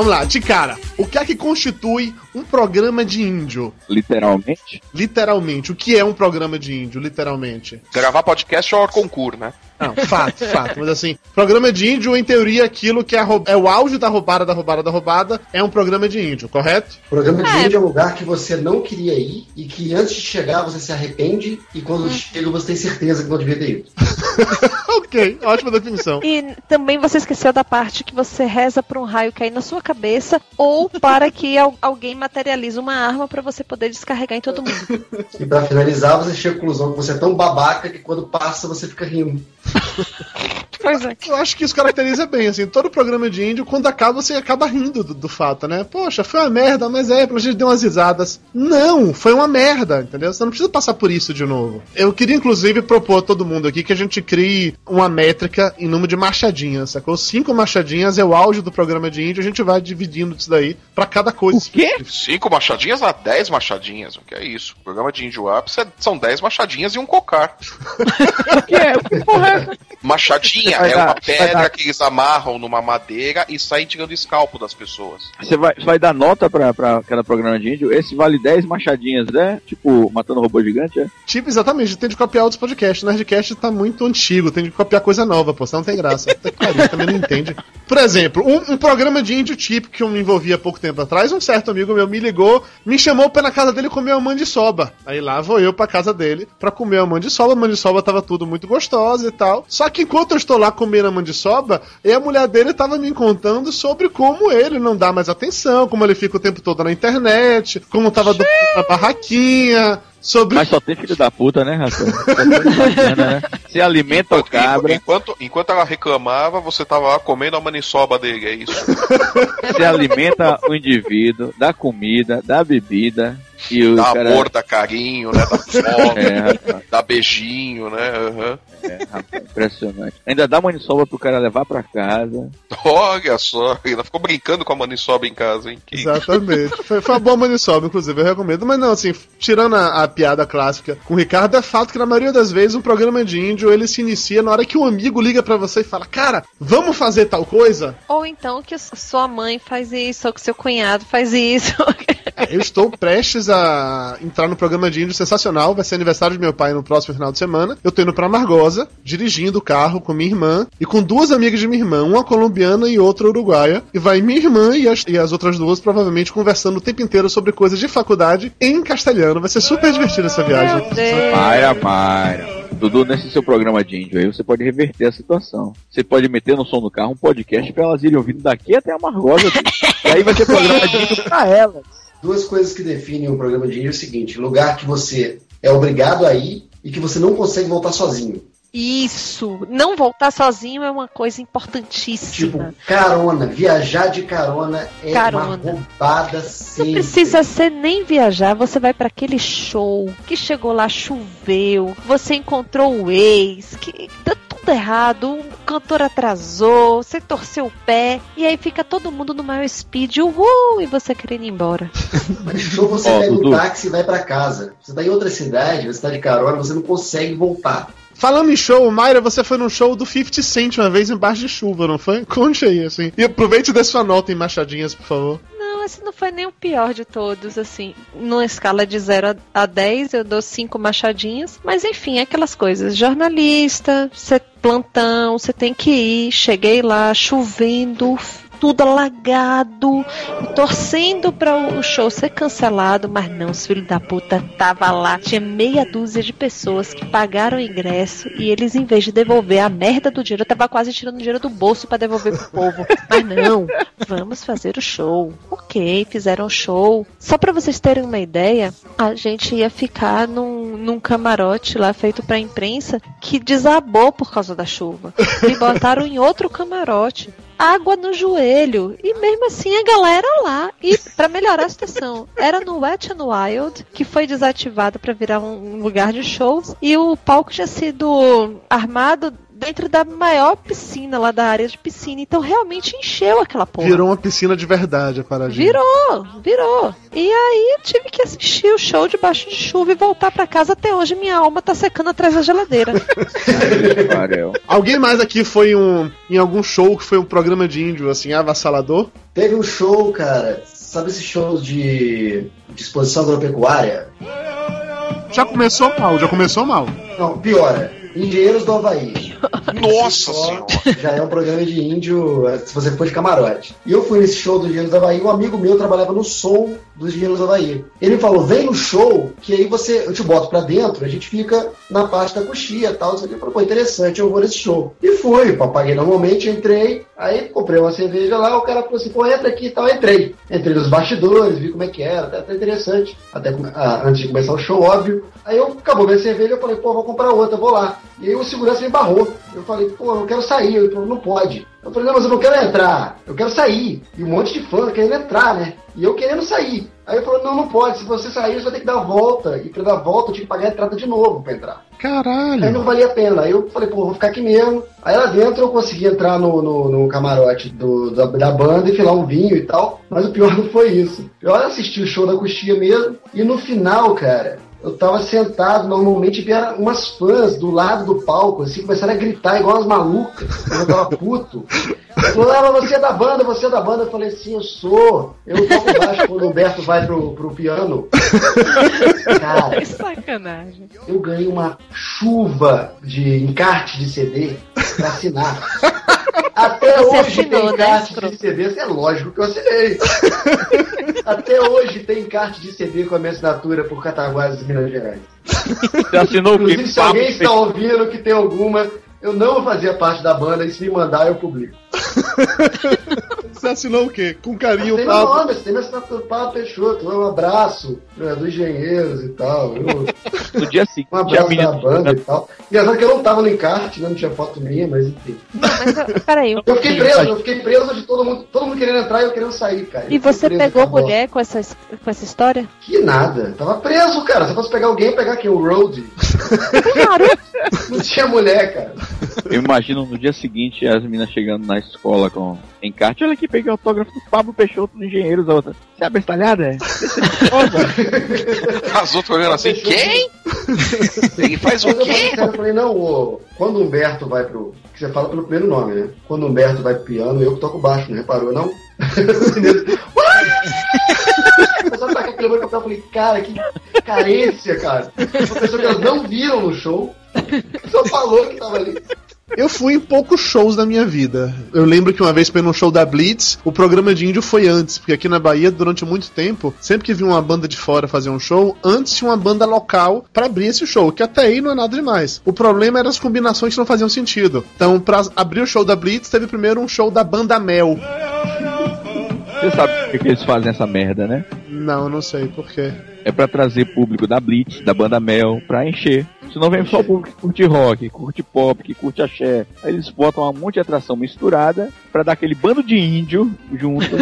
Vamos lá, de cara. O que é que constitui um programa de índio?
Literalmente?
Literalmente. O que é um programa de índio, literalmente?
Gravar podcast é o concurso, né?
Não, fato, fato. Mas assim, programa de índio, em teoria, aquilo que é, é o auge da roubada, da roubada, da roubada, é um programa de índio, correto?
Programa de índio é um lugar que você não queria ir e que antes de chegar você se arrepende e quando chega você tem certeza que não devia ter ido.
ok, ótima definição.
E também você esqueceu da parte que você reza pra um raio cair na sua cabeça ou para que al- alguém materialize uma arma pra você poder descarregar em todo mundo.
E pra finalizar, você chega à conclusão que você é tão babaca que quando passa você fica rindo.
Pois é.
Eu acho que isso caracteriza bem, assim, todo programa de índio, quando acaba, você acaba rindo do, do fato, né? Poxa, foi uma merda, mas é, a gente deu umas risadas. Não, foi uma merda, entendeu? Você não precisa passar por isso de novo. Eu queria, inclusive, propor a todo mundo aqui que a gente crie uma métrica em número de machadinhas, sacou? Cinco machadinhas é o auge do programa de índio, a gente vai dividindo isso daí pra cada coisa. O
quê?
Cinco machadinhas a dez machadinhas. O que é isso? O programa de índio ápice é- são dez machadinhas e um cocar.
O que é? Que porra é?
Machadinha
Vai
é
dar-
uma pedra que eles amarram numa madeira e saem tirando o escalpo das pessoas.
Você vai, vai dar nota pra, pra cada programa de índio? Esse vale 10 machadinhas, né? Tipo, matando robô gigante, é?
Tipo, exatamente, tem de copiar outros podcasts. O Nerdcast tá muito antigo, tem de copiar coisa nova, pô, senão não tem graça. Pariu, também não entende. Por exemplo, um, um programa de índio tipo que eu me envolvi há pouco tempo atrás, um certo amigo meu me ligou, me chamou pra ir na casa dele comer uma mandiçoba. Aí lá vou eu pra casa dele pra comer a mandiçoba, a mandiçoba tava tudo muito gostosa e tal. Só que enquanto eu estou lá comendo a mandiçoba, e a mulher dele tava me contando sobre como ele não dá mais atenção, como ele fica o tempo todo na internet, como tava do na barraquinha, sobre
Mas só tem filho da puta, né, Rafa? Bacana, né? Se alimenta o cabra,
Enquanto, enquanto ela reclamava, você tava lá comendo a maniçoba dele, é isso.
se alimenta o indivíduo, dá comida, dá bebida e o
Dá
cara...
amor, dá carinho, né? Dá fogo,
É,
dá beijinho, né? aham.
é, rapaz, impressionante. Ainda dá maniçoba pro cara levar pra casa.
Olha só, ainda ficou brincando com a maniçoba em casa, hein? Que-
Exatamente. Foi, foi uma boa maniçoba, inclusive, eu recomendo. Mas não, assim, tirando a, a piada clássica com o Ricardo, é fato que na maioria das vezes um programa de índio ele se inicia na hora que um amigo liga pra você e fala: Cara, vamos fazer tal coisa?
Ou então que sua mãe faz isso, ou que seu cunhado faz isso.
Eu estou prestes a entrar no programa de índio sensacional. Vai ser aniversário de meu pai no próximo final de semana. Eu tô indo pra Margosa, dirigindo o carro com minha irmã e com duas amigas de minha irmã, uma colombiana e outra uruguaia. E vai minha irmã e as, e as outras duas, provavelmente, conversando o tempo inteiro sobre coisas de faculdade em castelhano. Vai ser super divertido essa viagem.
Mayra, Mayra. Dudu, nesse seu programa de índio aí, você pode reverter a situação. Você pode meter no som do carro um podcast pra elas irem ouvindo daqui até a Margosa. e aí vai ter programa de índio pra elas.
Duas coisas que definem um programa de índio é o seguinte: lugar que você é obrigado a ir e que você não consegue voltar sozinho.
Isso. Não voltar sozinho é uma coisa importantíssima.
Tipo, carona, viajar de carona é
Carona.
uma roubada
Não
sempre.
precisa ser nem viajar, você vai pra aquele show que chegou lá, choveu, você encontrou o ex, que tá tudo errado, um cantor atrasou, você torceu o pé, e aí fica todo mundo no maior speed, uhul, e você querendo ir embora.
Mas show você
Ó,
pega
Dudu.
um táxi e vai pra casa. Você tá em outra cidade, você tá de carona, você não consegue voltar.
Falando em show, Mayra, você foi num show do 50 Cent uma vez embaixo de chuva, não foi? Conte aí, assim. E aproveite e dê sua nota em machadinhas, por favor.
Não, esse não foi nem o pior de todos, assim. Numa escala de 0 a a 10, eu dou 5 machadinhas. Mas enfim, é aquelas coisas. Jornalista, você plantão, você tem que ir. Cheguei lá, chovendo, tudo alagado, torcendo para o show ser cancelado, mas não, os filhos da puta tava lá. Tinha meia dúzia de pessoas que pagaram o ingresso e eles, em vez de devolver a merda do dinheiro, tava quase tirando dinheiro do bolso para devolver pro povo. Mas não, vamos fazer o show. Ok, fizeram o show. Só para vocês terem uma ideia, a gente ia ficar num, num camarote lá feito pra imprensa que desabou por causa da chuva. Me botaram em outro camarote água no joelho. E mesmo assim a galera lá. E pra melhorar a situação, era no Wet n Wild, que foi desativado pra virar um lugar de shows. E o palco tinha sido armado dentro da maior piscina lá da área de piscina. Então realmente encheu aquela porra.
Virou uma piscina de verdade a paradinha.
Virou, virou. E aí eu tive que assistir o show debaixo de chuva e voltar pra casa. Até hoje minha alma tá secando atrás da geladeira.
Alguém mais aqui foi em um, em algum show que foi um programa de índio, assim, avassalador?
Teve um show, cara. Sabe esses shows de, de exposição agropecuária?
Já começou mal, já começou mal.
Não, piora. Engenheiros do Havaí.
Nossa senhora.
Já é um programa de índio, eh, se você for de camarote. E eu fui nesse show do Engenheiros do Havaí, um amigo meu trabalhava no som dos Engenheiros Havaí. Ele falou, vem no show, que aí você, eu te boto pra dentro, a gente fica na parte da coxia e tal. Eu falei, pô, interessante, eu vou nesse show. E fui, paguei normalmente, entrei, aí comprei uma cerveja lá, o cara falou assim, pô, entra aqui e tal, entrei. Entrei nos bastidores, vi como é que era, até, até interessante. Até ah, antes de começar o show, óbvio. Aí eu acabou minha cerveja, eu falei, pô, vou comprar outra, vou lá. E aí o segurança me barrou. Eu falei, pô, eu quero sair. Ele falou, não pode. Eu falei, não, mas eu não quero entrar, eu quero sair. E um monte de fã querendo entrar, né? E eu querendo sair. Aí ele falou, não, não pode. Se você sair, você vai ter que dar a volta. E pra dar a volta, eu tinha que pagar a entrada de novo pra entrar. Aí
Caralho.
não valia a pena. Aí eu falei, pô, vou ficar aqui mesmo. Aí lá dentro eu consegui entrar no, no, no camarote do, da, da banda e filar um vinho e tal. Mas o pior não foi isso. O pior é assistir o show da coxia mesmo. E no final, cara, eu tava sentado, normalmente vieram umas fãs do lado do palco, assim, começaram a gritar igual umas malucas. Eu tava puto. Mas você é da banda, você é da banda. Eu falei, sim, eu sou. Eu toco baixo quando o Humberto vai pro, pro piano. Cara,
Que sacanagem.
eu ganhei uma chuva de encarte de CD pra assinar. Até
Você
hoje
assinou,
tem
né,
encarte de CD, é lógico que eu assinei. Até hoje tem encarte de CD com a minha assinatura por Cataguases, Minas Gerais.
Você assinou o quê?
Inclusive, se alguém está ouvindo que tem alguma, eu não fazia parte da banda, e se me mandar, eu publico.
Você assinou o quê? Com carinho,
Tem meu
Pablo.
nome, tem minha assinatura, Pablo Peixoto, um abraço né, dos engenheiros e tal. Eu-
No dia seguinte,
um abraço da banda e tal. E agora que eu não tava no encarte, né, não tinha foto minha, mas enfim.
Mas eu- peraí,
Eu fiquei preso, eu fiquei preso de todo mundo, todo mundo querendo entrar e eu querendo sair, cara.
E você
preso,
pegou
acabou.
mulher com essa, com essa história?
Que nada. Tava preso, cara. Se eu fosse pegar alguém, pegar quem? O Road.
Claro.
Não tinha mulher, cara.
Eu imagino no dia seguinte as meninas chegando na escola com encarte. Olha aqui, peguei o autógrafo do Pablo Peixoto dos Engenheiros. A outra, você é abestalhada? É?
As outras olhando assim, quem? Ele faz o quê?
eu falei, não, ô, quando o Humberto vai pro. Que você fala pelo primeiro nome, né? Quando o Humberto vai pro piano, eu que toco baixo, não reparou, não? Começaram a tacar aquele que eu falei, cara, que carência, cara. Uma pessoa que elas não viram no show, só falou que tava ali.
Eu fui em poucos shows da minha vida. Eu lembro que uma vez foi num show da Blitz, o programa de índio foi antes, porque aqui na Bahia, durante muito tempo, sempre que vinha uma banda de fora fazer um show, antes tinha uma banda local pra abrir esse show, que até aí não é nada demais. O problema eram as combinações que não faziam sentido. Então, pra abrir o show da Blitz, teve primeiro um show da banda Mel.
Você sabe por que, que eles fazem essa merda, né?
Não, não sei por quê.
É pra trazer público da Blitz, da banda Mel, pra encher. Senão vem só o público que curte rock, que curte pop, que curte axé. Aí eles botam um monte de atração misturada pra dar aquele bando de índio junto.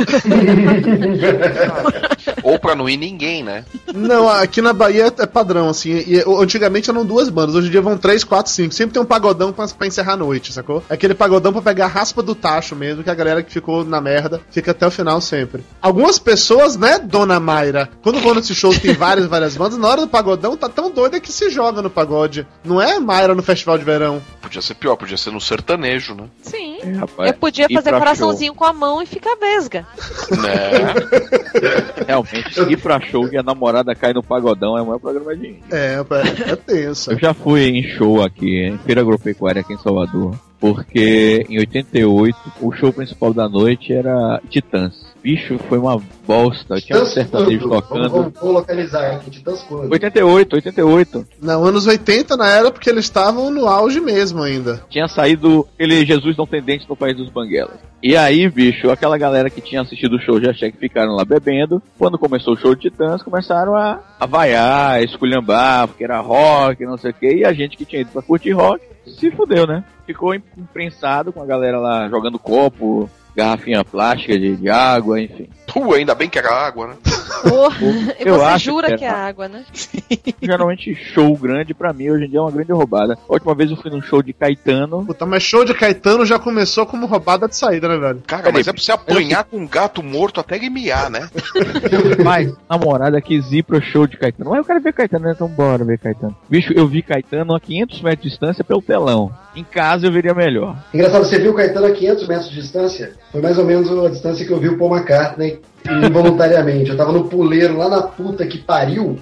Ou pra não ir ninguém, né?
Não, aqui na Bahia é padrão, assim. E antigamente eram duas bandas, hoje em dia vão três, quatro, cinco. Sempre tem um pagodão pra, pra encerrar a noite, sacou? É aquele pagodão pra pegar a raspa do tacho mesmo, que a galera que ficou na merda fica até o final sempre. Algumas pessoas, né, dona Mayra, quando vão nesse show que tem várias, várias bandas, na hora do pagodão tá tão doida que se joga no pagode. Não é Mayra no festival de verão.
Podia ser pior, podia ser no sertanejo, né?
Sim.
É, rapaz,
Eu podia fazer coraçãozinho com a mão e ficar vesga.
Né?
Realmente, ir pra show e a namorada cai no pagodão é o maior programa de índio.
É, é, é tenso.
Eu já fui em show aqui, em Feira Agropecuária aqui em Salvador, porque em 88 o show principal da noite era Titãs. Bicho, foi uma bosta, tinha um sertanejo tocando.
vamos, vamos localizar aqui, Titãs quando?
88, 88.
Não, anos 80 na era porque eles estavam no auge mesmo ainda.
Tinha saído aquele Jesus não tem dente no País dos Banguelas. E aí, bicho, aquela galera que tinha assistido o show de Axé que ficaram lá bebendo. Quando começou o show de Titãs, começaram a, a vaiar, a esculhambar, porque era rock, não sei o que. E a gente que tinha ido pra curtir rock se fudeu, né? Ficou imprensado com a galera lá jogando copo, garrafinha plástica de, de água, enfim.
Tu, ainda bem que era água, né?
E
Eu
você
acho
jura
que
que é água, né?
Geralmente show grande pra mim hoje em dia é uma grande roubada. A última vez eu fui num show de Caetano.
Puta, mas show de Caetano já começou como roubada de saída, né, velho?
Cara, mas é pra você apanhar com um gato morto até ele miar, né?
Pai, namorada quis ir pro show de Caetano. Mas eu quero ver Caetano, né? Então bora ver Caetano. Bicho, eu vi Caetano a 500 metros de distância pelo telão. Em casa eu veria melhor.
Engraçado, você viu o Caetano a 500 metros de distância? Foi mais ou menos a distância que eu vi o Paul McCartney involuntariamente. Eu tava no puleiro lá na puta que pariu.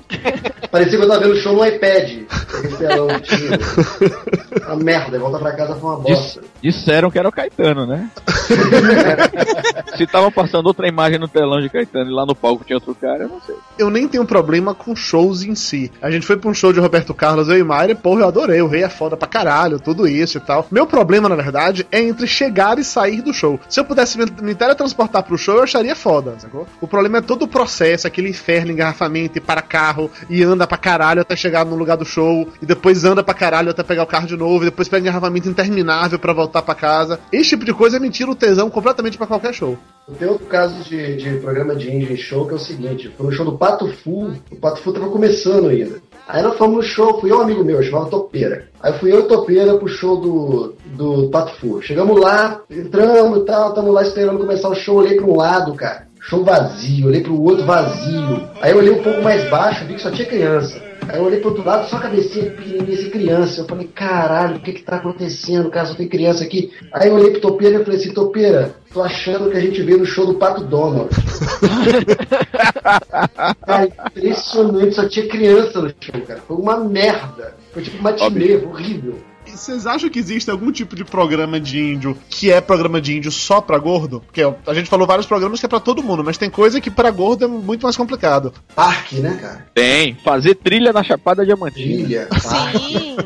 Parecia que eu tava vendo o show no iPad. Uma merda, volta pra casa foi uma bosta.
Disseram que era o Caetano, né? Se tava passando outra imagem no telão de Caetano e lá no palco tinha outro cara, eu não sei.
Eu nem tenho problema com shows em si. A gente foi pra um show de Roberto Carlos, eu e Mayra, e porra, eu adorei. O rei é foda pra caralho, tudo isso e tal. Meu problema, na verdade, é entre chegar e sair do show. Se eu pudesse me, teletransportar pro show, eu acharia foda, sacou? O problema é todo o processo, aquele inferno, engarrafamento, e para carro, e anda pra caralho até chegar no lugar do show, e depois anda pra caralho até pegar o carro de novo, e depois pega engarrafamento interminável pra voltar pra casa. Esse tipo de coisa me tira o tesão completamente pra qualquer show.
Tem outro caso de, de programa de indie show que é o seguinte: foi no show do Pato Fu, o Pato Fu tava começando ainda. Aí nós fomos no show, fui eu um amigo meu, chamava Topeira. Aí fui eu e Topeira pro show do, do Pato Fu. Chegamos lá, entramos e tal, tamo lá esperando começar o show, olhei pra um lado, cara. Show vazio, olhei pro outro vazio. Aí eu olhei um pouco mais baixo, vi que só tinha criança. Aí eu olhei pro outro lado, só a cabecinha pequenininha, assim, criança. Eu falei, caralho, o que que tá acontecendo, cara? Só tem criança aqui. Aí eu olhei pro Topeira e falei assim, Topeira, tô achando que a gente veio no show do Pato Donald. cara, impressionante, só tinha criança no show, cara. Foi uma merda. Foi tipo matinê, horrível.
Vocês acham que existe algum tipo de programa de índio que é programa de índio só pra gordo? Porque a gente falou vários programas que é pra todo mundo, mas tem coisa que pra gordo é muito mais complicado.
Parque, né, cara?
Tem. Fazer trilha na Chapada Diamantina.
Trilha,
Sim.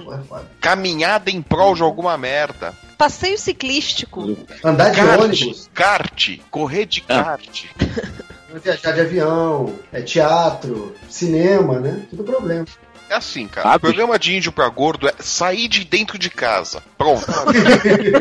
Caminhada em prol de alguma merda.
Passeio ciclístico.
Andar de
Kart,
ônibus,
kart, correr de
Ah.
kart.
viajar de avião, é teatro, cinema, né? Tudo problema.
É assim, cara. O programa de índio pra gordo é sair de dentro de casa. Pronto.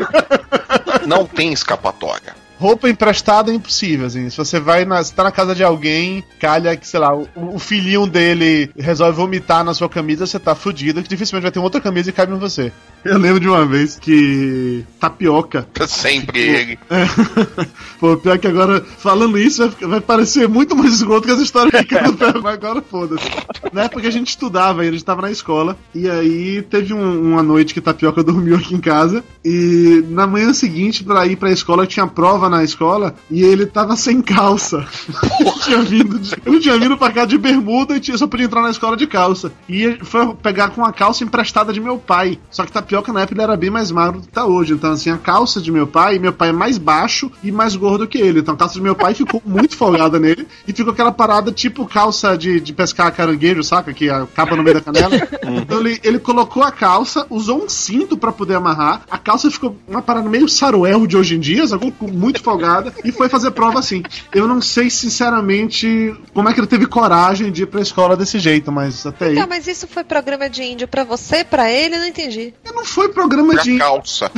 Não tem escapatória.
Roupa emprestada é impossível, assim. Se você vai na, se tá na casa de alguém, calha que, sei lá, o, o filhinho dele resolve vomitar na sua camisa, você tá fudido, que dificilmente vai ter uma outra camisa e cabe em você. Eu lembro de uma vez que tapioca.
Sempre ele.
Pô, pior que agora, falando isso, vai, vai parecer muito mais esgoto que as histórias que eu pego, agora foda-se. Na época que a gente estudava, ainda, a gente tava na escola, e aí teve um- uma noite que Tapioca dormiu aqui em casa, e na manhã seguinte, pra ir pra escola, tinha prova na escola, e ele tava sem calça. ele, tinha vindo de- ele tinha vindo pra cá de bermuda e tinha- só podia entrar na escola de calça. E foi pegar com a calça emprestada de meu pai. Só que Tapioca na época ele era bem mais magro do que tá hoje. Então, assim, a calça de meu pai, meu pai é mais baixo e mais gordo que ele. Então a calça de meu pai ficou muito folgada nele e ficou aquela parada tipo calça de, de pescar caranguejo, saca? Que acaba no meio da canela. Então ele, ele colocou a calça, usou um cinto pra poder amarrar. A calça ficou uma parada meio saruel de hoje em dia, sacou? Ficou muito folgada e foi fazer prova assim. Eu não sei, sinceramente, como é que ele teve coragem de ir pra escola desse jeito, mas até aí.
Tá, mas isso foi programa de índio pra você, pra ele? Eu não entendi.
Não foi programa
Pra
de.
calça.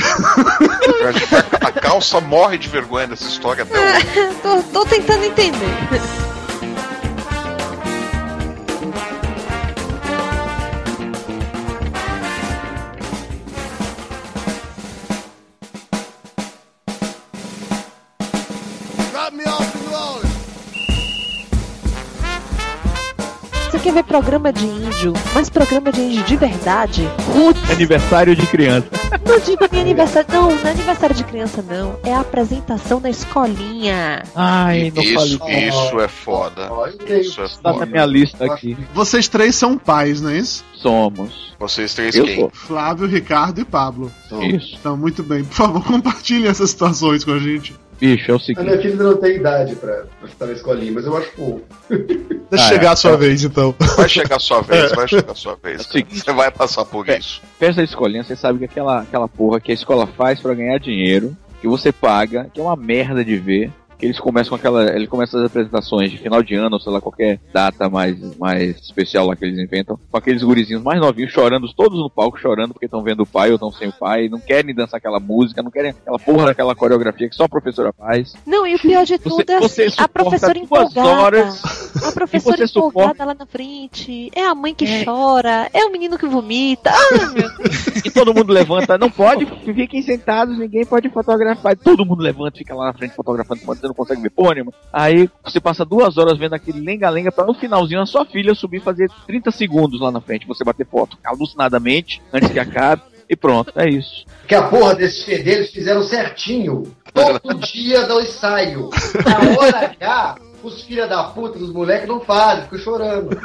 a calça morre de vergonha dessa história até hoje.
tô, tô tentando entender. Programa de índio, mas programa de índio de verdade? Putz,
Aniversário de criança.
Não digo nem aniversário. Não, não é aniversário de criança, não. É a apresentação na escolinha.
Ai, não
Isso,
fale
isso é foda. Isso é
Tá na
foda.
minha lista aqui.
Vocês três são pais, não é isso?
Somos.
Vocês três
Eu
quem?
sou.
Flávio, Ricardo e Pablo.
Isso.
Então, muito bem. Por favor, compartilhem essas situações com a gente.
Bicho, é o
A minha
seguinte.
filha ainda não tem idade pra, pra estar na escolinha, mas eu acho pouco.
Deixa
Ah,
chegar
é.
a sua vez, então.
Vai chegar a sua vez, vai chegar a sua vez.
É o seguinte.
Você vai passar por
É.
isso.
Festa da escolinha, você sabe que aquela, aquela porra que a escola faz pra ganhar dinheiro, que você paga, que é uma merda de ver. Que eles começam com aquela. Ele começa as apresentações de final de ano, ou sei lá, qualquer data mais, mais especial lá que eles inventam, com aqueles gurizinhos mais novinhos chorando, todos no palco chorando porque estão vendo o pai ou estão sem o pai, não querem dançar aquela música, não querem aquela porra daquela coreografia que só a professora faz.
Não, e o pior de
Você-
tudo é
você
assim, a professora empolgada.
horas
A professora empolgada
suporta-
lá na frente. É a mãe que chora. É o menino que vomita. Ah, meu Deus.
E todo mundo levanta, não pode, fiquem sentados, ninguém pode fotografar. Todo mundo levanta, fica lá na frente fotografando, você não consegue ver porra nenhuma. Aí você passa duas horas vendo aquele lenga-lenga pra no finalzinho a sua filha subir e fazer 30 segundos lá na frente, você bater foto alucinadamente antes que acabe. E pronto, é isso.
Que a porra desses fedelhos fizeram certinho. Todo dia do ensaio. Na hora H, os filha da puta dos moleques não fazem, ficam chorando.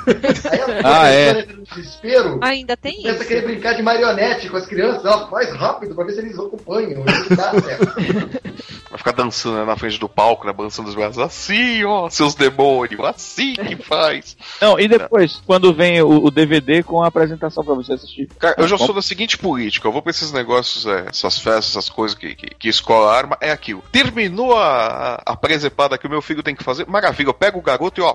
Aí a
Ah, é.
no desespero.
Ainda tem
Começa a
isso.
querer brincar de marionete com as crianças, ela faz rápido pra ver se eles acompanham. Não dá certo.
Vai ficar dançando né, na frente do palco, né? Balançando os braços assim, ó, seus demônios, assim que faz.
Não, e depois, quando vem o, o DVD com a apresentação pra você assistir.
Cara, eu já sou da seguinte política, eu vou pra esses negócios, é, essas festas, essas coisas que, que, que escola arma, é aquilo. Terminou a, a, a presepada que o meu filho tem que fazer, maravilha, eu pego o garoto e ó,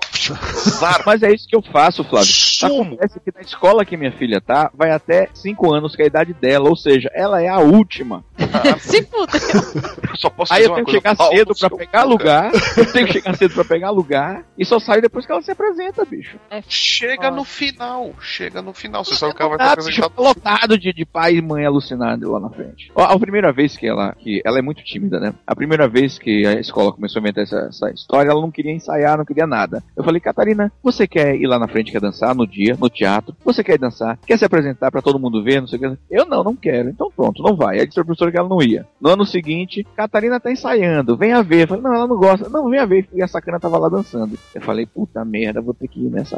zarpa.
Mas é isso que eu faço, Flávio.
Sumo.
Acontece que na escola que minha filha tá, vai até 5 anos, que é a idade dela, ou seja, ela é a última.
Se fudeu.
eu só posso
Aí eu tenho que chegar cedo pra pegar
cu,
lugar. Eu tenho que chegar cedo pra pegar lugar. E só saio depois que ela se apresenta, bicho.
É
Chega no final, chega no final. Você sabe que ela vai
Ah,
te
bicho,
apresentar.
lotado de, de pai e mãe alucinado lá na frente. Ó, A primeira vez que ela, que ela é muito tímida, né? A primeira vez que a escola começou a inventar essa, essa história, ela não queria ensaiar, não queria nada. Eu falei, Catarina, você quer ir lá na frente, quer dançar no dia, no teatro? Você quer dançar? Quer se apresentar pra todo mundo ver? Não sei o que. Eu não, não quero. Então pronto, não vai. Aí disse a professora que ela não ia. No ano seguinte, Catarina tá ensaiando, vem a ver. Eu falei, não, ela não gosta. Não, vem a ver. E a sacana tava lá dançando. Eu falei, puta merda, vou ter que ir nessa.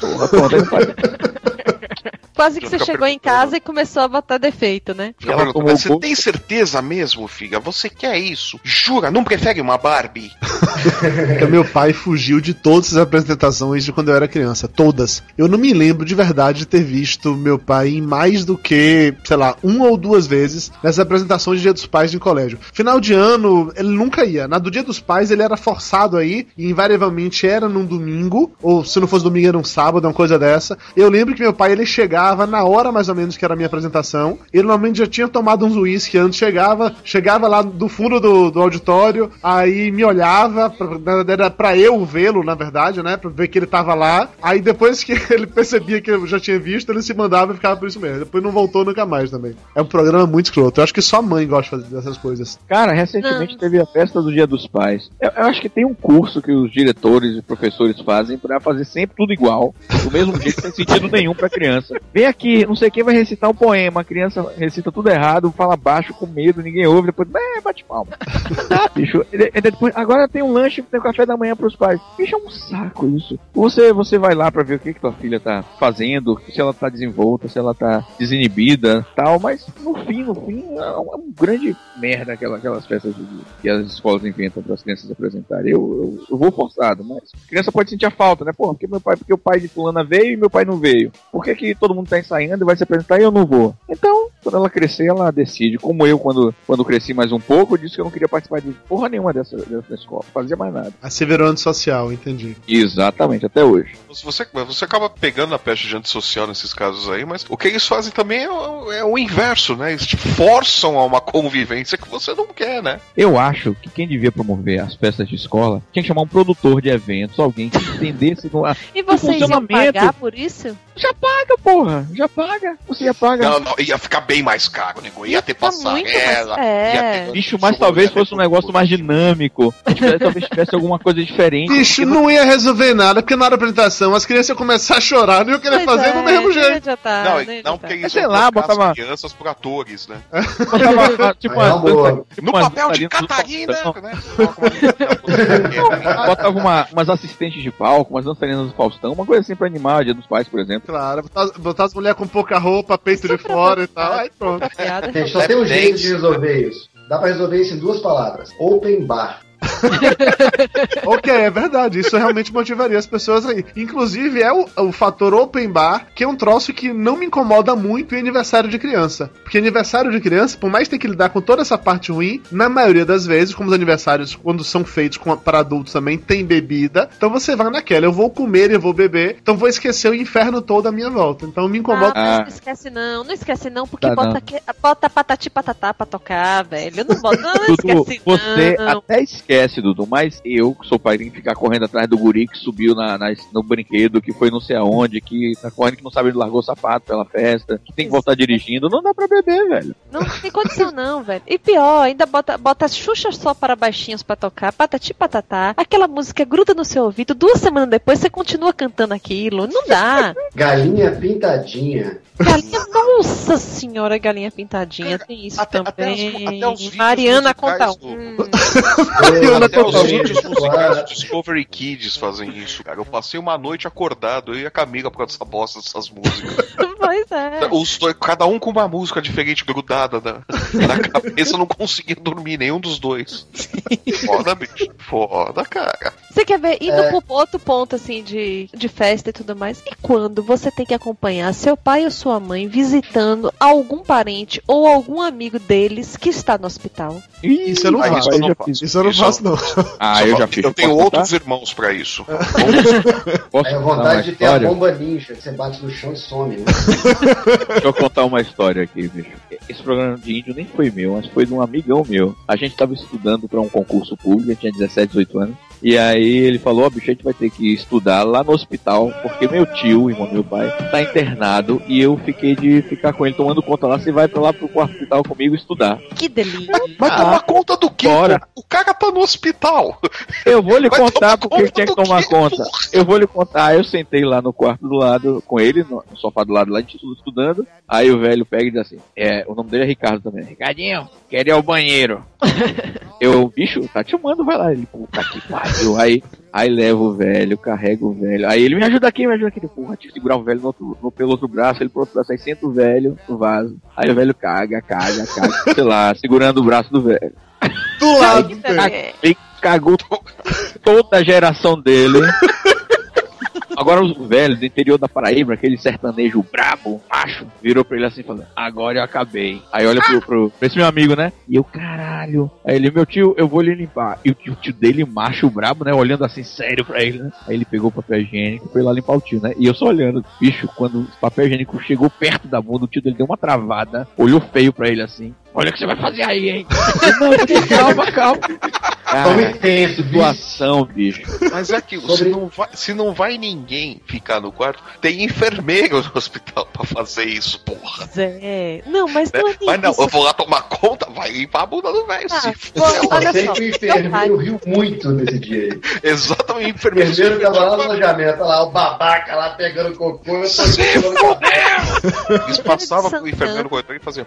Porra, pronto, aí
Quase que você chegou em casa e começou a botar defeito, né?
Fica
Ela tomou
você tem certeza mesmo, filha? Você quer isso? Jura? Não prefere uma Barbie?
Porque meu pai fugiu de todas as apresentações de quando eu era criança. Todas. Eu não me lembro de verdade de ter visto meu pai em mais do que, sei lá, uma ou duas vezes nessas apresentações de Dia dos Pais de colégio. Final de ano, ele nunca ia. Na do Dia dos Pais, ele era forçado aí, e invariavelmente era num domingo, ou se não fosse domingo, era um sábado, uma coisa dessa. Eu lembro que meu pai, ele chegava na hora mais ou menos que era a minha apresentação. Ele normalmente já tinha tomado uns uísque antes, chegava, chegava lá do fundo do, do auditório, aí me olhava, pra, era pra eu vê-lo, na verdade, né? Pra ver que ele tava lá. Aí depois que ele percebia que eu já tinha visto, ele se mandava e ficava por isso mesmo. Depois não voltou nunca mais também. É um programa muito escroto. Eu acho que só mãe gosta de fazer dessas coisas.
Cara, recentemente teve a festa do Dia dos Pais. Eu, eu acho que tem um curso que os diretores e professores fazem pra fazer sempre tudo igual, do mesmo jeito, sem sentido nenhum pra criança. Vem aqui, não sei quem vai recitar um poema, a criança recita tudo errado, fala baixo, com medo, ninguém ouve, depois, é, bate palma. Bicho, e depois, agora tem um lanche, tem um café da manhã pros pais. Bicho, é um saco isso. Você, você vai lá pra ver o que, que tua filha tá fazendo, se ela tá desenvolta, se ela tá desinibida, tal, mas no fim, no fim, é um, é grande merda aquela, aquelas festas de, que as escolas inventam para as crianças apresentarem. Eu, eu, eu vou forçado, mas a criança pode sentir a falta, né? Pô, porque meu pai, porque o pai de fulana veio e meu pai não veio. Por que, que todo mundo tá ensaiando e vai se apresentar e eu não vou? Então, quando ela crescer, ela decide. Como eu, quando, quando cresci mais um pouco, eu disse que eu não queria participar de porra nenhuma dessa, dessa escola, fazia mais nada.
Virou antissocial, entendi.
Exatamente, até hoje.
Você, você acaba pegando a peste de antissocial nesses casos aí, mas o que eles fazem também é, o- é o inverso, né? Eles te forçam a uma convivência que você não quer, né?
Eu acho que quem devia promover as festas de escola tinha que chamar um produtor de eventos, alguém que entendesse a-
E vocês iam
funcionamento.
pagar por isso?
Já paga, porra! Já paga! Você ia pagar.
Não, não, ia ficar bem mais caro, nego. Ia ter
Tá muito
passarela.
mais- é.
ia ter
Bicho, mas talvez fosse um negócio mais dinâmico. Tivesse- Talvez tivesse alguma coisa diferente.
Bicho, não ia resolver nada, porque na hora da apresentação as crianças iam começar a chorar, não iam querer
Pois
fazer
é,
do mesmo
ia
jeito.
adiantar,
Não,
não ia
não, porque eles
sei lá, botava-
as crianças por atores, né?
Botava, tipo,
é
uma tipo
No papel de Catarina, né?
Botava uma, umas assistentes de palco, umas dançarinas do Faustão, uma coisa assim pra animar o Dia dos Pais, por exemplo.
Claro, botar, botar as mulheres com pouca roupa, peito de fora e tal, aí pronto.
Gente, só tem um jeito de resolver isso. Dá pra resolver isso em duas palavras. Open bar.
ok, é verdade. Isso realmente motivaria as pessoas aí. Inclusive, é o, o fator open bar, que é um troço que não me incomoda muito em aniversário de criança. Porque aniversário de criança, por mais ter que lidar com toda essa parte ruim, na maioria das vezes, como os aniversários, quando são feitos para adultos também, tem bebida. Então você vai naquela, eu vou comer e vou beber, então vou esquecer o inferno todo à minha volta. Então me incomoda.
Ah, mas
Ah.
não esquece não, não esquece não, porque
Tá,
bota,
não.
que- bota patati patatá pra tocar, velho. Não bota, não, não
Dudu,
esquece
você
não.
até esquece, Dudu, mas eu, que sou pai, tenho que ficar correndo atrás do guri que subiu na, na- no brinquedo, que foi não sei aonde, que tá correndo que não sabe onde largou o sapato pela festa, que tem que voltar dirigindo. Não dá pra beber, velho.
Não tem condição não, velho. E pior, ainda bota, bota as Xuxa só para baixinhos pra tocar, patati patatá. Aquela música gruda no seu ouvido, duas semanas depois você continua cantando aquilo. Não dá.
Galinha pintadinha.
Galinha, nossa senhora, galinha pintadinha, tem isso
até- até
também.
os- até os
Mariana conta
musicais do-
Eu,
Até os vídeos musicais do Discovery Kids fazem isso, cara. Eu passei uma noite acordado, eu e a Camila por causa dessa bosta dessas músicas.
Pois é.
Os cada um com uma música diferente grudada na, na cabeça, eu não conseguia dormir, nenhum dos dois. Foda, bicho. Foda, cara.
Você quer ver, indo
É.
pro outro ponto, assim, de, de festa e tudo mais. E quando você tem que acompanhar seu pai ou sua mãe visitando algum parente ou algum amigo deles que está no hospital?
Isso eu não
Ah,
faço.
isso eu não
já
faço.
fiz.
Isso eu não faço, não.
Ah, eu já fiz.
Eu tenho
Posso
outros
contar?
irmãos pra isso.
Posso
É a
contar uma
vontade de ter a
história?
bomba ninja, que você bate no chão e some, né?
Deixa eu contar uma história aqui, bicho. Esse programa de índio nem foi meu, mas foi de um amigão meu. A gente tava estudando pra um concurso público, eu tinha 17, 18 anos. E aí ele falou, ó, bicho, a gente vai ter que estudar lá no hospital, porque meu tio, irmão do meu pai, tá internado e eu fiquei de ficar com ele tomando conta lá. Você vai pra lá pro quarto hospital comigo estudar.
Que delícia.
Mas
Ah,
tomar conta do quê?
bora.
O cara tá no hospital.
Eu vou lhe
Vai
contar porque ele tinha que tomar
quê,
conta.
porra?
Eu vou lhe contar. Aí eu sentei lá no quarto do lado com ele, no sofá do lado lá, a gente tudo estudando. Aí o velho pega e diz assim: é, o nome dele é Ricardo também. Ricardinho, quer ir ao banheiro? eu, bicho, tá te chamando, vai lá. Ele, puta que pariu. Aí, aí leva o velho, carrega o velho. Aí ele me ajuda aqui, me ajuda aqui. Ele, Porra, tinha que segurar o velho no outro, no, pelo outro braço, ele pro outro braço. Aí senta o velho no vaso. Aí o velho caga, caga, caga, sei lá, segurando o braço do velho.
Do lado.
Ele cagou to- toda a geração dele. Agora o velho do interior da Paraíba, aquele sertanejo brabo, macho, virou pra ele assim falando, agora eu acabei. Aí olha pro, pro, pra esse meu amigo, né? E eu, caralho. Aí ele, meu tio, eu vou lhe limpar. E o tio, o tio dele, macho, brabo, né? Olhando assim, sério pra ele, né? Aí ele pegou o papel higiênico e foi lá limpar o tio, né? E eu só olhando, bicho, quando o papel higiênico chegou perto da bunda, o tio dele deu uma travada, olhou feio pra ele assim. Olha o que você vai fazer aí, hein? Não, calma, calma. Cara,
intenso, bicho.
situação, bicho.
Mas é aquilo,
Sobre-
se, não vai, se não vai ninguém ficar no quarto, tem enfermeiro no hospital pra fazer isso, porra.
Zé. Não, mas
né?
não é
Mas não,
isso.
eu vou lá tomar conta, vai limpar a bunda do velho.
Ah,
se
olha
Eu sei
só,
que o enfermeiro riu muito nesse dia aí.
Exatamente,
O
enfermeiro.
enfermeiro tava lá no alojamento, olha lá, o babaca lá pegando cocô. Eu tô
Se
falando,
Eles passavam pro enfermeiro corredor e faziam.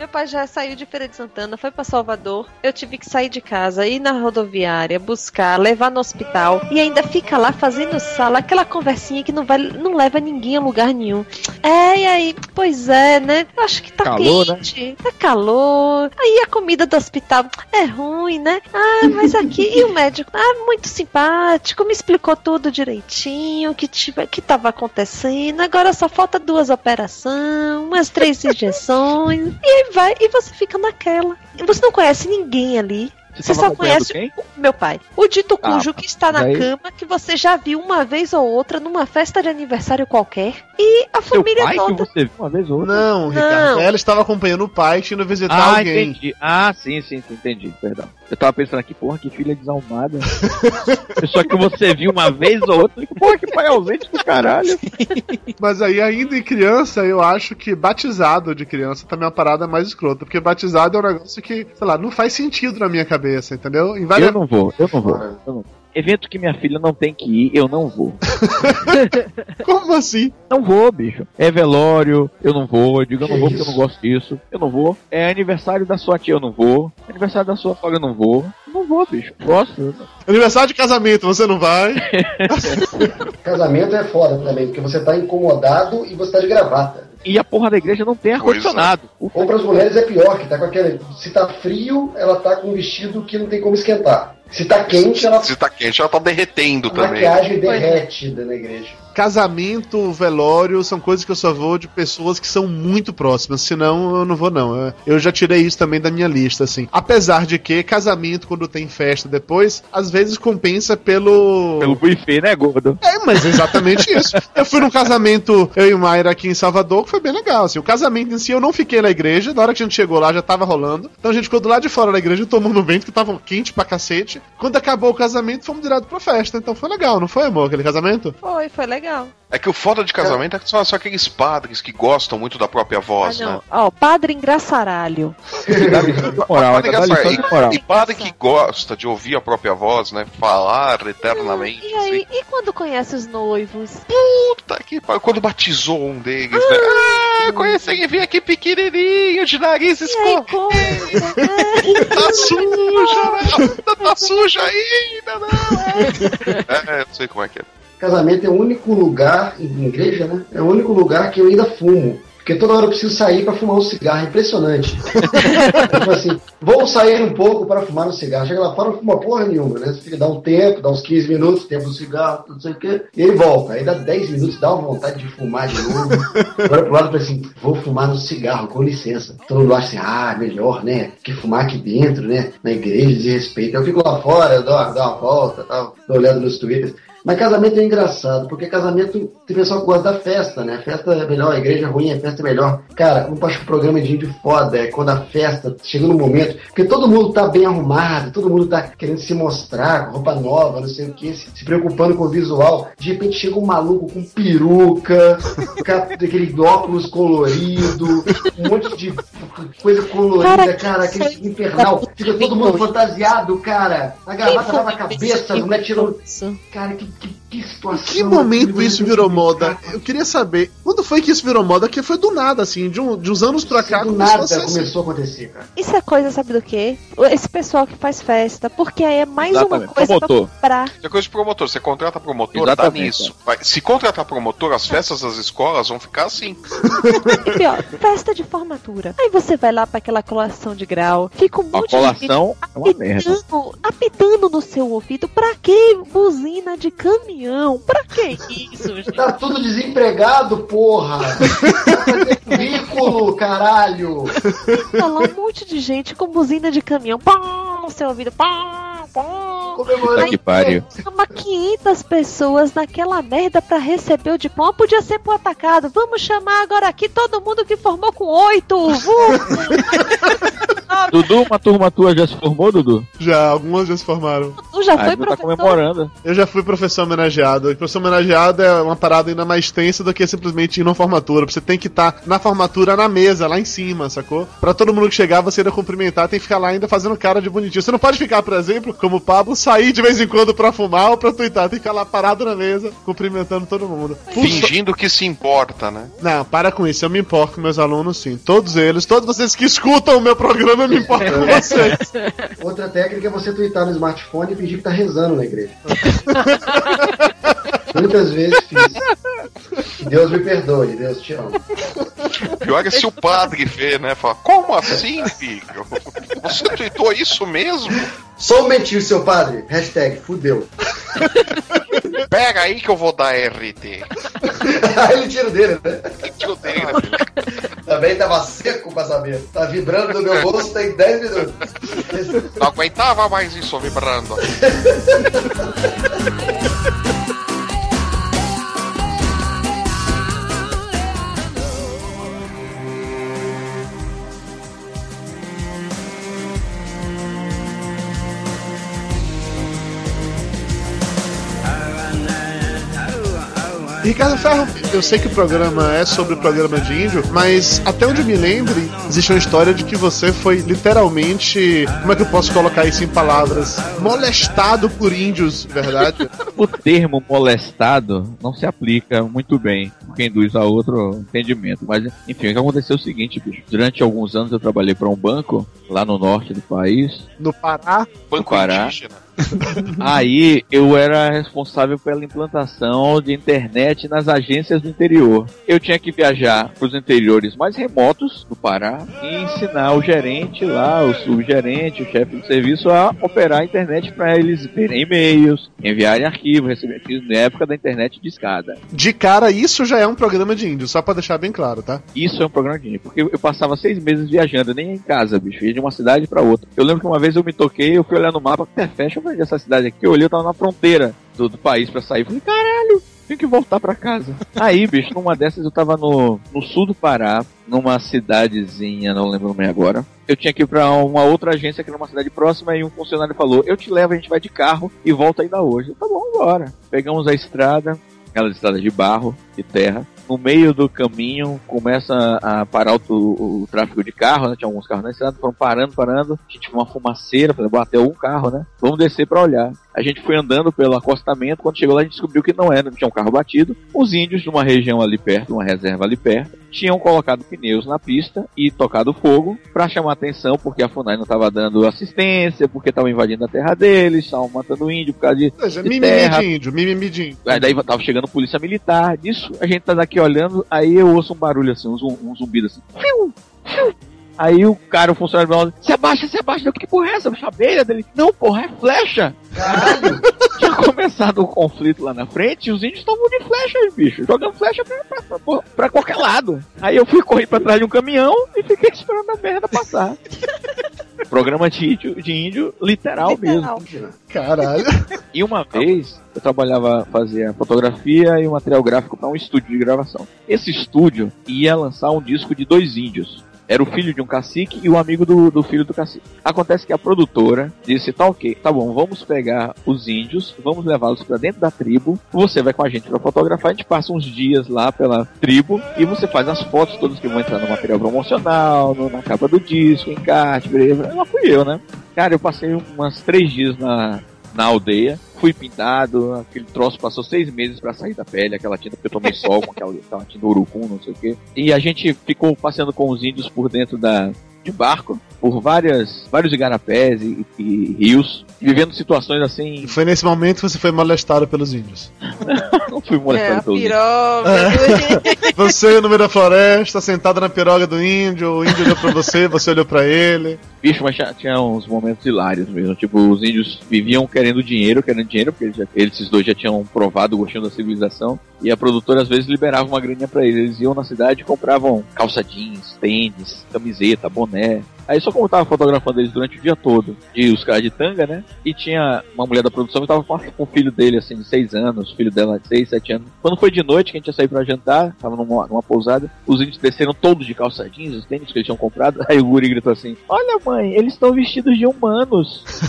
Meu pai já saiu de Feira de Santana, foi pra Salvador. Eu tive que sair de casa, ir na rodoviária, buscar, levar no hospital e ainda fica lá fazendo sala, aquela conversinha que não vai, não leva ninguém a lugar nenhum. É, e aí, pois é, né? Eu acho que tá
Calor, né?
quente, tá calor. Aí a comida do hospital é ruim, né? Ah, mas aqui e o médico, ah, muito simpático, me explicou tudo direitinho, que que tava acontecendo. Agora só falta duas operações, umas três injeções. E aí vai, e você fica naquela. Você não conhece ninguém ali. Você só conhece o meu pai. O dito
Ah,
cujo que está na
daí-
cama, que você já viu uma vez ou outra numa festa de aniversário qualquer. E a
Seu
família
pai que
toda.
você viu uma vez ou outra?
Não, Ricardo. Ela estava acompanhando o pai, indo visitar
Ah,
alguém.
entendi. Ah, sim, sim, sim, entendi. Perdão. Eu tava pensando aqui, porra, que filha desalmada. Pessoa que você viu uma vez ou outra. Porra, que pai ausente do caralho.
Mas aí, ainda em criança, eu acho que batizado de criança também é uma parada mais escrota. Porque batizado é um negócio que, sei lá, não faz sentido na minha cabeça, entendeu? Em várias...
Eu não vou, eu não vou. eu não vou. Evento que minha filha não tem que ir, eu não vou.
Como assim?
Não vou, bicho. É velório, eu não vou. Eu digo, eu não vou porque eu não gosto disso. Eu não vou. É aniversário da sua tia, eu não vou. Aniversário da sua sogra, eu não vou. Eu não vou, bicho. Gosto.
Aniversário de casamento, você não vai?
Casamento é foda também, porque você tá incomodado e você tá de gravata.
E a porra da igreja não tem ar-condicionado.
Ou para as mulheres é pior, que tá com aquele. Se tá frio, ela tá com um vestido que não tem como esquentar. Se tá quente, ela.
Se tá quente, ela tá derretendo
A
também.
maquiagem derrete na igreja.
Casamento, velório, são coisas que eu só vou de pessoas que são muito próximas, senão eu não vou não. Eu- já tirei isso também da minha lista, assim. Apesar de que casamento, quando tem festa depois, às vezes compensa pelo...
Pelo buffet, né, gordo?
É, mas é exatamente isso. Eu fui num casamento, eu e Mayra aqui em Salvador, que foi bem legal, assim. O casamento em si, eu não fiquei na igreja, na hora que a gente chegou lá já tava rolando. Então a gente ficou do lado de fora da igreja tomando um vento que tava quente pra cacete. Quando acabou o casamento, fomos direto pra festa. Então foi legal, não foi, amor, aquele casamento?
Foi, foi legal.
É que o foda de casamento é que são só aqueles padres que gostam muito da própria voz,
Ah, não.
né?
Ó, padre engraçaralho.
Moral,
Padre
moral.
e, e padre que gosta de ouvir a própria voz, né? Falar eternamente.
E aí, e quando conhece os noivos?
Puta que pariu. Quando batizou um deles, né? Ah, conheci alguém vim aqui pequenininho, de nariz
E conta,
Tá suja, né? Ainda tá suja ainda, não. É, eu sei como é que é.
Casamento é o único lugar, em igreja, né? É o único lugar que eu ainda fumo. Porque toda hora eu preciso sair pra fumar um cigarro, é impressionante. tipo assim, vou sair um pouco para fumar um cigarro. Chega lá fora, não fuma porra nenhuma, né? Você fica, dá um tempo, dá uns 15 minutos, tempo do cigarro, não sei o quê, e ele volta. Aí dá 10 minutos, dá uma vontade de fumar de novo. Agora pro lado assim, vou fumar no cigarro, com licença. Todo mundo acha assim, ah, melhor, né? Que fumar aqui dentro, né? Na igreja, de respeito. Eu fico lá fora, eu dou, dou uma volta, tal, tô olhando nos twitters. Mas casamento é engraçado, porque casamento tem pessoal que gosta da festa, né? Festa é melhor, a igreja é ruim, a festa é melhor. Cara, eu acho que o programa de índio foda é quando a festa chega no momento, porque todo mundo tá bem arrumado, todo mundo tá querendo se mostrar com roupa nova, não sei o que, se, se preocupando com o visual. De repente chega um maluco com peruca, com aquele óculos colorido, um monte de coisa colorida,
Cara,
cara,
que
aquele infernal. Fica todo mundo fantasiado, cara. A gravata tá na cabeça, a mulher tirou. Cara, que, Thank you. Que, que situação.
Que momento isso virou moda? Eu queria saber, quando foi que isso virou moda? Que foi do nada, assim, de, um- de uns anos pra cá.
Do
começou a
nada
assim.
começou a acontecer, cara.
Isso é coisa, sabe do quê? Esse pessoal que faz festa, porque aí é mais
Exatamente,
uma coisa
promotor.
pra comprar.
É coisa de promotor. Você contrata promotor,
Exatamente,
tá nisso. Se contratar promotor, as festas das escolas vão ficar assim.
E pior, festa de formatura. Aí você vai lá pra aquela colação de grau, fica um
A
monte de gente
colação é uma merda.
apitando, no seu ouvido. Pra que buzina de caminhão? Pra que isso, gente?
Tá tudo desempregado, porra! Vai fazer currículo, caralho!
Tá lá um monte de gente com buzina de caminhão. Pá, no seu ouvido. Pá, pá.
Puta que pariu.
Chama 500 pessoas naquela merda pra receber o diploma. Podia ser pro atacado. Vamos chamar agora aqui todo mundo que formou com oito.
Dudu, uma turma tua já se formou, Dudu?
Já, algumas já se formaram.
Tu já
Ah,
foi
tá
professor?
comemorando.
Eu já fui professor homenageado. E professor homenageado é uma parada ainda mais tensa do que simplesmente ir na formatura. Você tem que estar na formatura na mesa, lá em cima, sacou? Pra todo mundo que chegar, você ainda cumprimentar, tem que ficar lá ainda fazendo cara de bonitinho. Você não pode ficar, por exemplo, como o Pablo, sair de vez em quando pra fumar ou pra tuitar. Tem que ficar lá parado na mesa, cumprimentando todo mundo.
Fingindo que se importa, né?
Não, para com isso. Eu me importo com meus alunos, sim. Todos eles, todos vocês que escutam o meu programa, eu me importo com vocês.
Outra técnica é você twittar no smartphone e fingir que tá rezando na igreja. Muitas vezes fiz. Deus me perdoe, Deus te amo.
Pior é se o padre vê, né? Fala, como assim, filho? Você tweetou isso mesmo?
Um mentir, seu padre. Hashtag fudeu.
Pega aí que eu vou dar RT.
Aí ele tira o dele, né?
Tiro dele, né, filho?
Também tava seco pra saber. Tá vibrando no meu bolso tem 10 minutos.
Não aguentava mais isso vibrando.
Ricardo Ferro, eu sei que o programa é sobre o programa de índio, mas até onde me lembre, existe uma história de que você foi literalmente, como é que eu posso colocar isso em palavras? Molestado por índios, verdade?
O termo molestado não se aplica muito bem, porque induz a outro entendimento. Mas, enfim, o que aconteceu é o seguinte, bicho. Durante alguns anos eu trabalhei para um banco, lá no norte do país,
No Pará,
Banco
Pará.
indígena.
Aí eu era responsável pela implantação de internet nas agências do interior. Eu tinha que viajar para os interiores mais remotos do Pará e ensinar o gerente lá, o subgerente, o chefe do serviço a operar a internet para eles verem e-mails, enviarem arquivos, receber arquivos na época da internet de escada.
de cara, isso já é um programa de índio, só pra deixar bem claro, tá?
Isso é um programa de índio, porque eu passava seis meses viajando, nem em casa, bicho, ia de uma cidade pra outra. Eu lembro que uma vez eu me toquei, eu fui olhar no mapa, até fecha, eu falei, essa cidade aqui, eu olhei, eu tava na fronteira do, do país pra sair. Falei, caralho, tenho que voltar pra casa. Aí, bicho, numa dessas eu tava no, no sul do Pará, numa cidadezinha, não lembro o nome agora. Eu tinha que ir pra uma outra agência que era uma cidade próxima e um funcionário falou: Eu te levo, a gente vai de carro e volta ainda hoje. Eu, tá bom, bora. Pegamos a estrada, aquela estrada de barro, de terra. No meio do caminho começa a parar o, o- o tráfego de carro, né? Tinha alguns carros na estrada, foram parando, parando. A gente uma fumaceira, falei, bateu um carro, né? Vamos descer pra olhar. A gente foi andando pelo acostamento, quando chegou lá a gente descobriu que não era, não tinha um carro batido. Os índios de uma região ali perto, uma reserva ali perto, tinham colocado pneus na pista e tocado fogo para chamar atenção, porque a FUNAI não estava dando assistência, porque estava invadindo a terra deles, estavam matando índio por causa de,
Ou seja,
de
mimimi
terra.
de índio, mimimi de índio.
Aí daí tava chegando polícia militar. Disso a gente tá daqui aqui olhando, aí eu ouço um barulho assim, um, um zumbido assim. Fiu, fiu. Aí o cara, o funcionário me olha, se abaixa, se abaixa, Eu, que porra é essa? Abelha dele. Não, porra, é flecha.
Caralho!
Tinha começado o conflito lá na frente e os índios estavam de flechas, bicho, jogando flecha pra, pra, pra- pra qualquer lado. Aí eu fui correr pra trás de um caminhão e fiquei esperando a merda passar. Programa de índio, de índio literal,
Literal.
mesmo.
Caralho.
E uma vez eu trabalhava, fazia fotografia e um material gráfico para um estúdio de gravação. Esse estúdio ia lançar um disco de dois índios. Era o filho de um cacique e o amigo do, do filho do cacique. Acontece que a produtora disse: tá ok, tá bom, vamos pegar os índios, vamos levá-los para dentro da tribo. Você vai com a gente para fotografar, a gente passa uns dias lá pela tribo e você faz as fotos todas que vão entrar no material promocional, no- na capa do disco, encarte, beleza. Lá fui eu, né? Cara, eu passei umas três dias na, na aldeia. Fui pintado, aquele troço passou seis meses pra sair da pele, aquela tinta que eu tomei sol com aquela, aquela tinta urucum, não sei o quê. E a gente ficou passeando com os índios por dentro da de barco, por várias, vários igarapés e, e rios, vivendo situações assim.
E foi nesse momento que você foi molestado pelos índios.
Não fui
É,
molestado
a
pelos índios.
piroga.
Você no meio da floresta, sentado na piroga do índio, o índio olhou pra você, você olhou pra ele.
Bicho, mas tinha, uns momentos hilários mesmo. Tipo, os índios viviam querendo dinheiro, querendo dinheiro, porque eles, já, eles esses dois já tinham provado o gostinho da civilização. E a produtora às vezes liberava uma graninha pra eles. Eles iam na cidade e compravam calça jeans, tênis, camiseta, boné. Aí só como eu tava fotografando eles durante o dia todo, e os caras de tanga, né? E tinha uma mulher da produção que tava com, o filho dele, assim, de 6 anos, filho dela de 6, 7 anos. Quando foi de noite que a gente ia sair pra jantar, tava numa, numa pousada, os índios desceram todos de calça jeans, os tênis que eles tinham comprado. Aí o guri gritou assim: Olha, mãe, eles estão vestidos de humanos.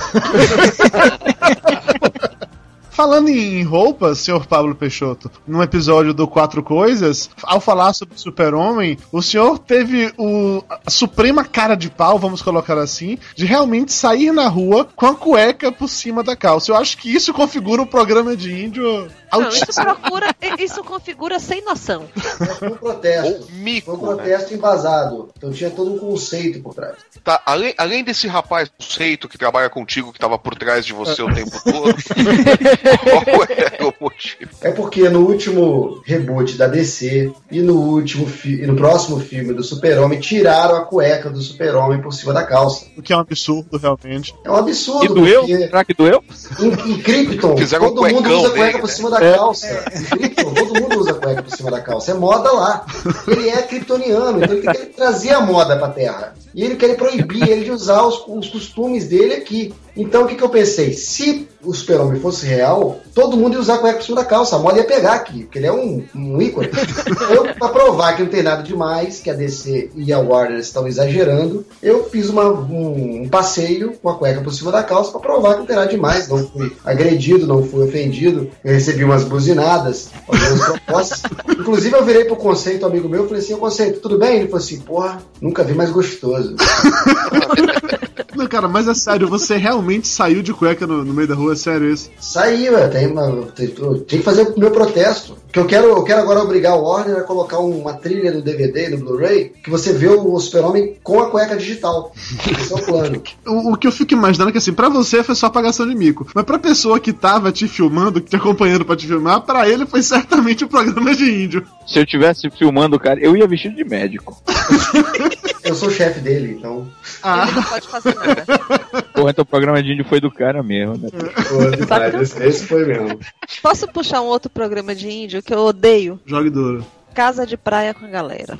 Falando em roupas, senhor Pablo Peixoto, num episódio do Quatro Coisas, ao falar sobre o Super-Homem, o senhor teve o, a suprema cara de pau, vamos colocar assim, de realmente sair na rua com a cueca por cima da calça. Eu acho que isso configura o programa de índio
Não, isso, procura, isso configura sem noção.
Foi um protesto.
Mico,
Foi um
né?
protesto embasado. Então tinha todo um conceito por trás.
Tá, além, além desse rapaz conceito que trabalha contigo, que tava por trás de você o tempo todo, qual era o motivo?
É porque no último reboot da DC e no último e no próximo filme do Super-Homem tiraram a cueca do Super-Homem por cima da calça.
O que é um absurdo, realmente.
É um absurdo.
E doeu?
porque
Será que doeu?
Em, em Krypton,
um
todo mundo usa cueca por
né?
cima da
É.
calça. Em Krypton, todo mundo usa cueca por cima da calça. É moda lá. Ele é kryptoniano, então ele tem que trazer a moda pra Terra. E ele quer proibir ele de usar os, os costumes dele aqui. Então o que, que eu pensei? Se o super-homem fosse real, todo mundo ia usar cueca por cima da calça. A moda ia pegar aqui, porque ele é um, um ícone. Eu, pra provar que não tem nada demais, que a DC e a Warner estão exagerando, eu fiz uma- um, um passeio com a cueca por cima da calça pra provar que não tem nada demais. Não fui agredido, não fui ofendido. Eu recebi umas buzinadas, algumas propostas. Inclusive eu virei pro conceito, amigo meu, e falei assim, "Ô, conceito, tudo bem? Ele falou assim, porra, nunca vi mais gostoso.
Não, cara, mas é sério, você realmente saiu de cueca no, no meio da rua? É sério isso?
Saí, ué, tem, tem, tem que fazer o meu protesto. Que eu quero, eu quero agora obrigar o Warner a colocar uma trilha no DVD, no Blu-ray, que você vê o Super-Homem com a cueca digital. Esse é o plano.
O, o que eu fico imaginando é que assim, pra você foi só apagação de mico. Mas pra pessoa que tava te filmando, te acompanhando pra te filmar, pra ele foi certamente o programa de índio.
Se eu tivesse filmando cara, eu ia vestido de médico.
Eu sou o chefe dele, então.
Ah,
Ele não pode fazer nada.
Porra, então o programa de índio foi do cara mesmo, né?
esse, esse foi mesmo.
Posso puxar um outro programa de índio que eu odeio?
jogue duro.
Casa de praia com a galera.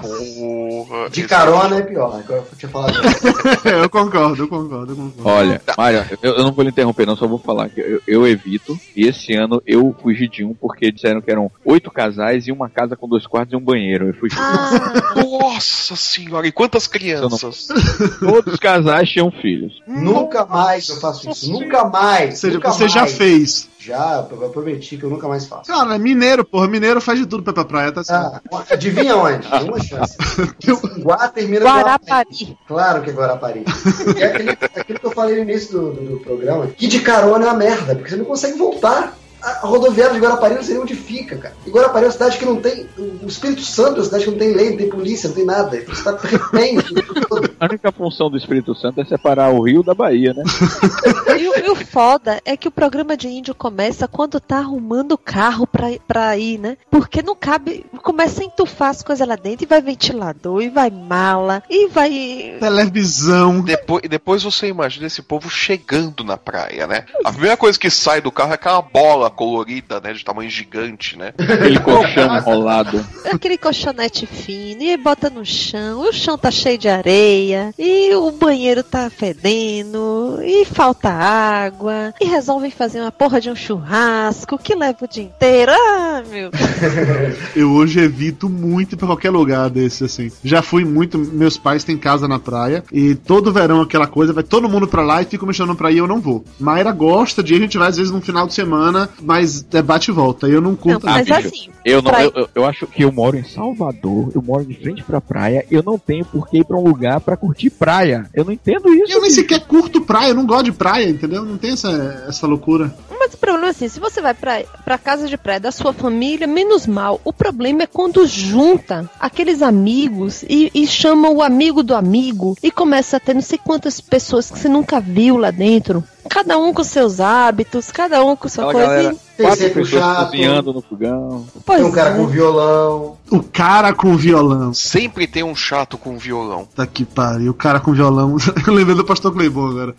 Porra,
De carona é pior. Agora eu tinha falado.
Eu concordo, eu concordo, eu concordo.
Olha, Mário, eu, eu não vou lhe interromper, não, só vou falar que eu, eu evito. E esse ano eu fugi de um porque disseram que eram oito casais e uma casa com dois quartos e um banheiro. Eu fugi.
Ah,
Nossa senhora, e quantas crianças?
Todos os casais tinham filhos.
nunca mais eu faço isso. Nunca mais.
Ou seja,
nunca
você já
mais.
já
Já, eu prometi que eu nunca mais faço.
Cara, mineiro, porra, mineiro faz de tudo pra ir pra praia, tá certo.
Ah, adivinha onde? Tem uma chance. Guá termina
Guarapari.
Claro que é Guarapari. É aquele, aquilo que eu falei no início do, do- do programa. Que de carona é uma merda, porque você não consegue voltar. A rodoviária de Guarapari não sei nem onde fica, cara. E Guarapari é uma cidade que não tem. O Espírito Santo é uma cidade que não tem lei, não tem polícia, não tem nada. Então, Você tá repente.
A única função do Espírito Santo é separar o Rio da Bahia, né?
E, o- e o foda é que o programa de índio começa quando tá arrumando o carro pra, pra ir, né? Porque não cabe. Começa a entufar as coisas lá dentro e vai ventilador, e vai mala, e vai.
Televisão.
Depois, depois você imagina esse povo chegando na praia, né? A primeira coisa que sai do carro é aquela bola colorida, né? De tamanho gigante, né?
Aquele colchão enrolado.
Aquele colchonete fino, e bota no chão, e o chão tá cheio de areia, e o banheiro tá fedendo, e falta água, e resolvem fazer uma porra de um churrasco que leva o dia inteiro. Ah, meu
Eu hoje evito muito ir pra qualquer lugar desse, assim. Já fui muito. Meus pais têm casa na praia. E todo verão aquela coisa, vai todo mundo pra lá e fica me chamando pra ir, eu não vou. Mayra gosta de ir, a gente vai às vezes no final de semana, mas é bate e volta. Eu não curto
Não, mas
bicho,
assim,
Eu, não, eu, eu- eu acho que eu moro em Salvador, eu moro de frente pra praia, eu não tenho por que ir pra um lugar pra curtir praia. Eu não entendo isso.
Eu nem
bicho.
sequer curto praia, eu não gosto de praia, entendeu? Não tem essa, essa loucura.
Mas o problema é assim, se você vai pra, pra casa de praia da sua família, menos mal. O problema é quando junta aqueles amigos e, e chama o amigo do amigo e começa a ter não sei quantas pessoas que você nunca viu lá dentro. Cada um com seus hábitos, cada um com sua coisa.
galera,
e-
Tem
quatro
sempre o
pessoas
chato.
cozinhando no fogão.
Pois
Tem um cara
é.
com violão.
O cara com violão.
Sempre tem um chato com violão.
Tá que pariu, o cara com violão. Eu lembrei do Pastor Cleibon agora.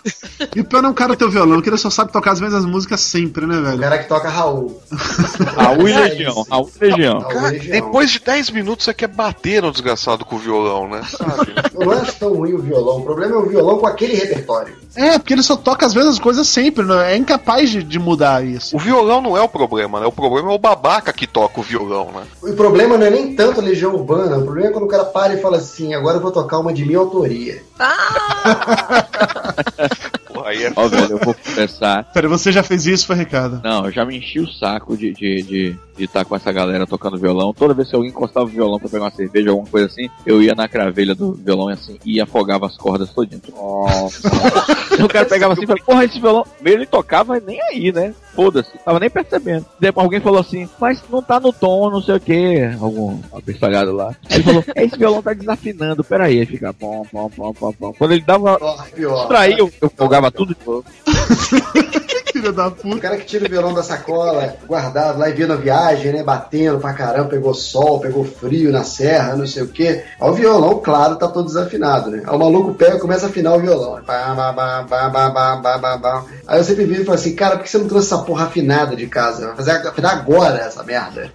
E o pior não é o cara ter o violão, que ele só sabe tocar as mesmas músicas sempre, né,
O
velho?
cara que toca Raul.
Raul e
É
Legião. Raul e Legião.
Raul
Cara,
Legião.
depois de 10 minutos você quer bater no desgraçado com o violão, né? Sabe?
Eu não acho tão ruim o violão. O problema é o violão com aquele repertório.
É, porque ele só toca as mesmas coisas sempre, né? É incapaz de, de mudar isso.
O violão não é o problema, né? O problema é o babaca que toca o violão, né?
O problema não é nem tanto a Legião Urbana. O problema é quando o cara para e fala assim: agora eu vou tocar uma de minha autoria.
Pô, aí é
Ó, velho, eu vou confessar.
Pera, você já fez isso, foi Ricardo?
Não, eu já me enchi o saco de estar de, de, de tá com essa galera tocando violão. Toda vez que alguém encostava o violão pra pegar uma cerveja, alguma coisa assim, eu ia na cravelha do violão e assim, e afogava as cordas todinho. Nossa. o cara pegava assim e falava, porra, esse violão. Meio ele tocava nem aí, né? Foda-se, tava nem percebendo. Depois alguém falou assim, mas não tá no tom, não sei o que. Algum abestalhado lá. Ele falou, esse violão tá desafinando, peraí. Aí fica pom, pom, pom, pom, pom. Quando ele dava. Distraía, eu, eu folgava tudo de novo.
Filha da puta.
O cara que tira o violão da sacola, guardado lá e vendo a viagem, né? Batendo pra caramba, pegou sol, pegou frio na serra, não sei o quê. O violão, claro, tá todo desafinado, né? Aí o maluco pega e começa a afinar o violão. Aí eu sempre vi e falo assim, cara, por que você não trouxe essa porra afinada de casa? Vai fazer afinar agora essa merda.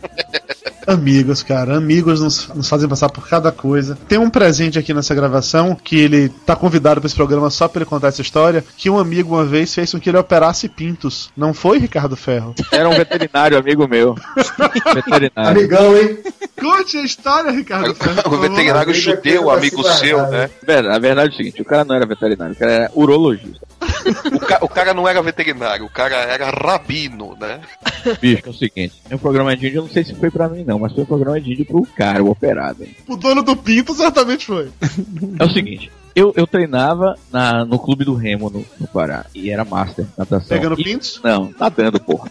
Amigos, cara, amigos nos, nos fazem passar por cada coisa. Tem um presente aqui nessa gravação que ele tá convidado pra esse programa só pra ele contar essa história. Que um amigo uma vez fez com que ele operasse pintos. Não foi, Ricardo Ferro?
Era um veterinário, amigo meu. veterinário.
Amigão, hein?
Conte a história, Ricardo Ferro.
o veterinário judeu,
pegou
amigo seu, né?
Verdade, a verdade é o seguinte, o cara não era veterinário, o cara era urologista.
O, ca- o cara não era veterinário, o cara era rabino, né?
Bicho, é o seguinte, é um programa de índio, eu não sei se foi pra mim não, mas foi um programa de índio pro cara, o operado.
O dono do pinto certamente foi.
É o seguinte, eu, eu treinava na, no clube do Remo no, no Pará, e era master natação.
Pegando
E-
pintos?
Não, nadando, porra.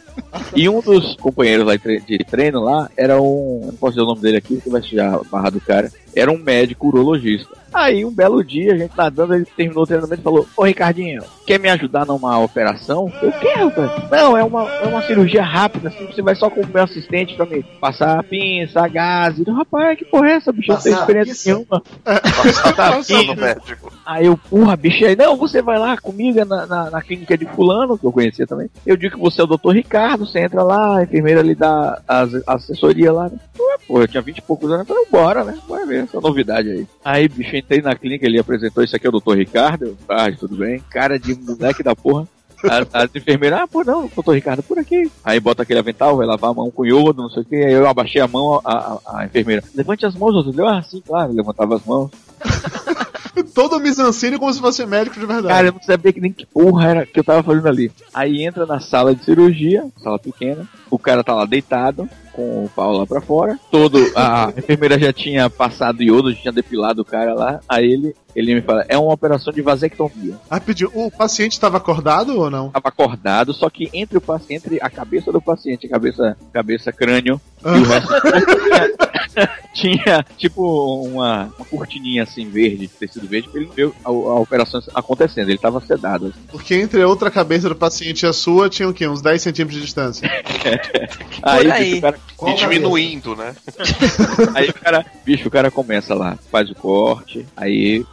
E um dos companheiros lá de tre- de treino lá era um. eu Não posso dizer o nome dele aqui, porque vai sujar a barra do cara. Era um médico urologista. Aí, um belo dia, a gente nadando, ele terminou o treinamento e falou: Ô Ricardinho, quer me ajudar numa operação? Eu quero, velho. Não, é uma, é uma cirurgia rápida, assim, você vai só com o meu assistente pra me passar pinça, gás. Eu, Rapaz, que porra é essa, bicho? Eu não tenho
Passar
experiência nenhuma.
Passar
Tá
no médico.
Aí eu, porra, bicho, aí, não, você vai lá comigo na, na, na clínica de fulano, que eu conhecia também. Eu digo que você é o doutor Ricardo, você entra lá, a enfermeira lhe dá as, a assessoria lá. Né? Ué, pô, eu tinha 20 e poucos anos, eu falei, bora, né? Bora ver essa novidade aí. Aí, bicho, entrei na clínica, ele apresentou, isso aqui é o doutor Ricardo. Eu, ah, tudo bem? Cara de moleque da porra. As, as enfermeiras, ah, pô, não, doutor Ricardo, por aqui. Aí bota aquele avental, vai lavar a mão com iodo, não sei o que. Aí eu abaixei a mão, a, a, a enfermeira, levante as mãos, doutor. Eu, ah, sim, claro, levantava as mãos.
Todo misancine como se fosse médico de verdade.
Cara, eu não sabia que nem que porra era que eu tava fazendo ali. Aí entra na sala de cirurgia, sala pequena, o cara tá lá deitado, com o pau lá pra fora. Todo, a enfermeira já tinha passado iodo, já tinha depilado o cara lá. Aí ele, ele me fala, é uma operação de vasectomia.
Rapidinho, o paciente estava acordado ou não?
Tava acordado, só que entre o paciente, entre a cabeça do paciente, a cabeça, cabeça crânio
Ah.
e o resto tinha, tinha, tipo uma, uma cortininha assim verde, tecido verde, pra ele ver a, a operação acontecendo. Ele tava sedado. assim.
Porque entre a outra cabeça do paciente e a sua tinha o quê? Uns 10 centímetros de distância.
Aí,
aí.
bicho, o cara,
E diminuindo, né?
aí o cara, bicho, o cara começa lá, faz o corte, aí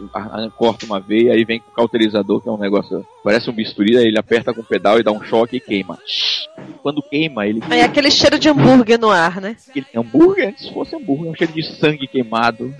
corta uma veia, aí vem com cauterizador, que é um negócio, parece um bisturi, aí ele aperta com o pedal e dá um choque e queima. Quando queima, ele
Aí aquele cheiro de hambúrguer no ar, né?
Ele é hambúrguer, se fosse hambúrguer, é um cheiro de sangue queimado.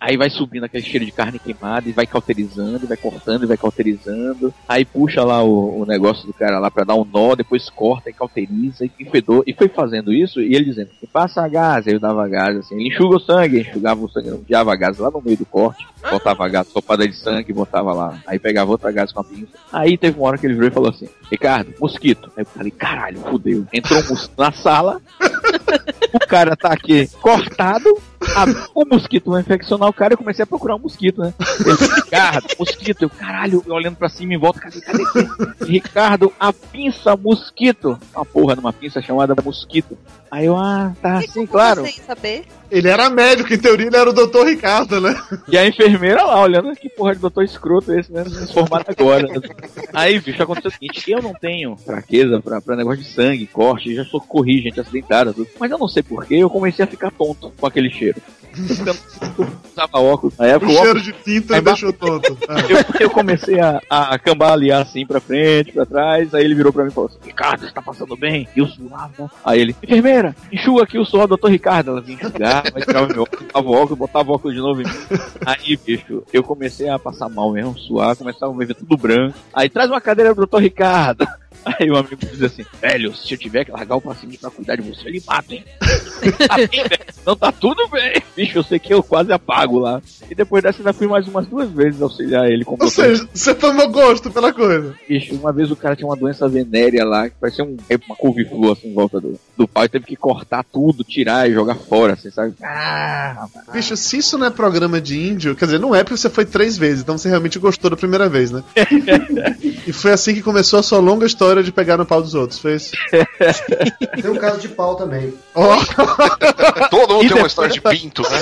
Aí vai subindo aquele cheiro de carne queimada e vai cauterizando, e vai cortando e vai cauterizando. Aí puxa lá o, o negócio do cara lá pra dar um nó, depois corta e cauteriza e fedor. E foi fazendo isso e ele dizendo, passa gás, aí eu dava gás assim, ele enxuga o sangue, enxugava o sangue, enfiava gás lá no meio do corte, botava gás, sopada de sangue, botava lá. Aí pegava outra gás com a pinça. Aí teve uma hora que ele virou e falou assim, Ricardo, mosquito. Aí eu falei, caralho, fudeu. Entrou um mosquito na sala, o cara tá aqui cortado, a- o mosquito vai infeccionar o cara, eu comecei a procurar um mosquito, né? Ele, Ricardo, mosquito, eu, caralho, eu olhando pra cima em volta, cadê, cadê? Ricardo, a pinça mosquito. Uma porra numa pinça chamada mosquito. Aí eu, ah, tá, sim, claro.
Sem saber.
Ele era médico, em teoria ele era o doutor Ricardo, né?
E a enfermeira lá, olhando, que porra de doutor escroto é esse, né? Transformado agora. Aí, bicho, aconteceu o seguinte, eu não tenho fraqueza pra, pra negócio de sangue, corte, já socorri gente acidentada, tudo. Mas eu não sei porquê, eu comecei a ficar tonto com aquele cheiro. Eu usava óculos. Na
O
época, o
cheiro
óculos,
de tinta
Aí
deixou tonto. Ah.
eu, eu comecei a, a cambalear assim pra frente, pra trás. Aí ele virou pra mim e falou assim: Ricardo, você tá passando bem? E eu suava. Aí ele, enfermeira, enxuga aqui o suor do doutor Ricardo. Ela vinha enxugar, vai tirava meu óculos, botava o óculos, botava o óculos de novo em mim. Aí, bicho, eu comecei a passar mal mesmo, suar, começava a me ver tudo branco. Aí traz uma cadeira pro doutor Ricardo. Aí o amigo diz assim, velho, se eu tiver que largar o paciente pra cuidar de você, ele mata, hein? tá bem, velho? Não tá tudo bem. Bicho, eu sei que eu quase apago lá. E depois dessa ainda fui mais umas duas vezes auxiliar ele com
Ou seja, você tomou gosto pela coisa.
Bicho, uma vez o cara tinha uma doença venérea lá, que parecia um, uma couve-flor assim em volta do, do pau, e teve que cortar tudo, tirar e jogar fora, assim, sabe? Ah,
Bicho, se isso não é programa de índio, quer dizer, não é porque você foi três vezes, então você realmente gostou da primeira vez, né? e foi assim que começou a sua longa história de pegar no pau dos outros, foi isso?
Tem um caso de pau também.
Ó,
Todo mundo
E
tem uma história de pinto, né?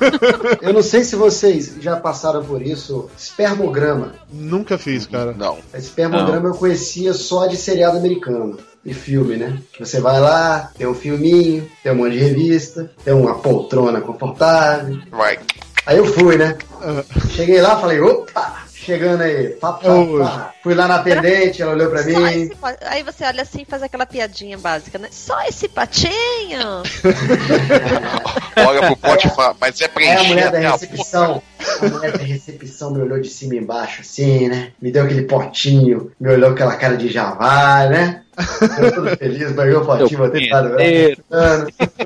Eu não sei se vocês já passaram por isso. Espermograma.
nunca fiz, cara.
Não.
Espermograma eu conhecia só de seriado americano. E filme, né? Você vai lá, tem um filminho, tem um monte de revista, tem uma poltrona confortável.
Vai.
Aí eu fui, né?
Ah.
Cheguei lá, falei, opa! Chegando aí, pá, pá, pá. Fui lá na atendente, ela olhou pra
Só
mim.
esse Aí você olha assim e faz aquela piadinha básica, né? Só esse patinho.
Olha pro pote e fala, mas é
Aí a
preencher
mulher da
a
recepção, a mulher da recepção me olhou de cima e embaixo, assim, né? Me deu aquele potinho, me olhou com aquela cara de javá, né? Eu todo feliz, o botei para
punheteiro.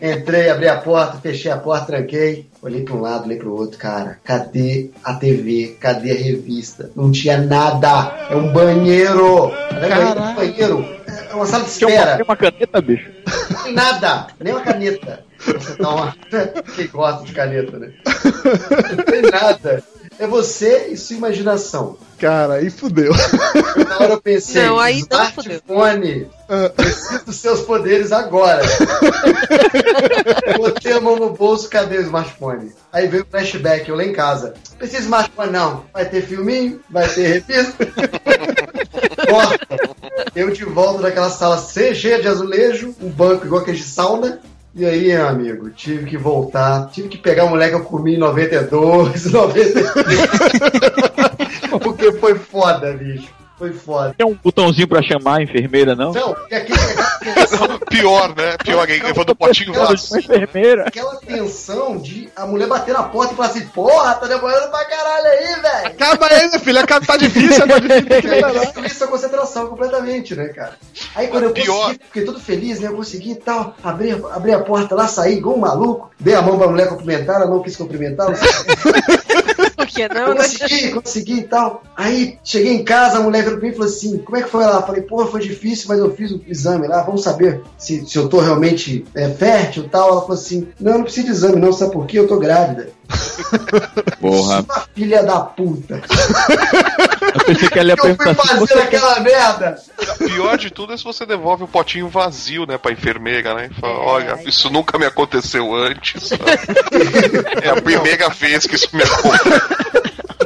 Entrei, abri a porta, fechei a porta, tranquei. Olhei pra um lado, olhei pro outro, cara. Cadê a TV? Cadê a revista? Não tinha nada. É um banheiro. É um banheiro. É uma sala de espera.
tinha uma caneta, bicho.
Não tem nada, nem uma caneta. Você dá uma. Quem gosta de caneta, né? Não tem nada. É você e sua imaginação.
Cara, aí fudeu.
Na hora eu pensei,
Não, aí não fudeu.
smartphone, preciso dos seus poderes agora. Botei a mão no bolso, cadê o smartphone? Aí veio o flashback, eu lá em casa. Precisa de smartphone não. Vai ter filminho, vai ter revista. Corta. Eu de volta daquela sala cheia de azulejo, um banco igual aquele de sauna. E aí, amigo, tive que voltar, tive que pegar o moleque que eu comi em 92, 93. Porque foi foda, bicho. Foi foda.
Tem um botãozinho pra chamar a enfermeira, não?
Não, e aquele,
Pior, né? Pior, aí levando o potinho
uma enfermeira.
aquela tensão de a mulher bater na porta e falar assim, porra, tá demorando pra caralho aí, velho.
Acaba aí, meu filho. Acaba, tá difícil, tá difícil. melhorar.
Destruir sua concentração completamente, né, cara? Aí quando eu
Pior.
consegui, fiquei todo feliz, né? Eu consegui e tal, abri, abri a porta lá, saí igual um maluco, dei a mão pra mulher cumprimentar, ela não quis cumprimentar, não sei.
que não?
Consegui, consegui e tal. Aí cheguei em casa, a mulher virou pra mim e falou assim: Como é que foi lá? Falei, porra, foi difícil, mas eu fiz o exame lá, vamos saber se, se eu tô realmente é, fértil e tal. Ela falou assim: Não, não precisa de exame, não, sabe por quê? Eu tô grávida.
Porra.
Sua filha da puta.
Eu pensei que ela ia
Eu fui fazer
você
aquela merda.
Pior de tudo é se você devolve o potinho vazio, né, pra enfermeira, né? E fala, olha, isso nunca me aconteceu antes. é a primeira vez que isso me acontece.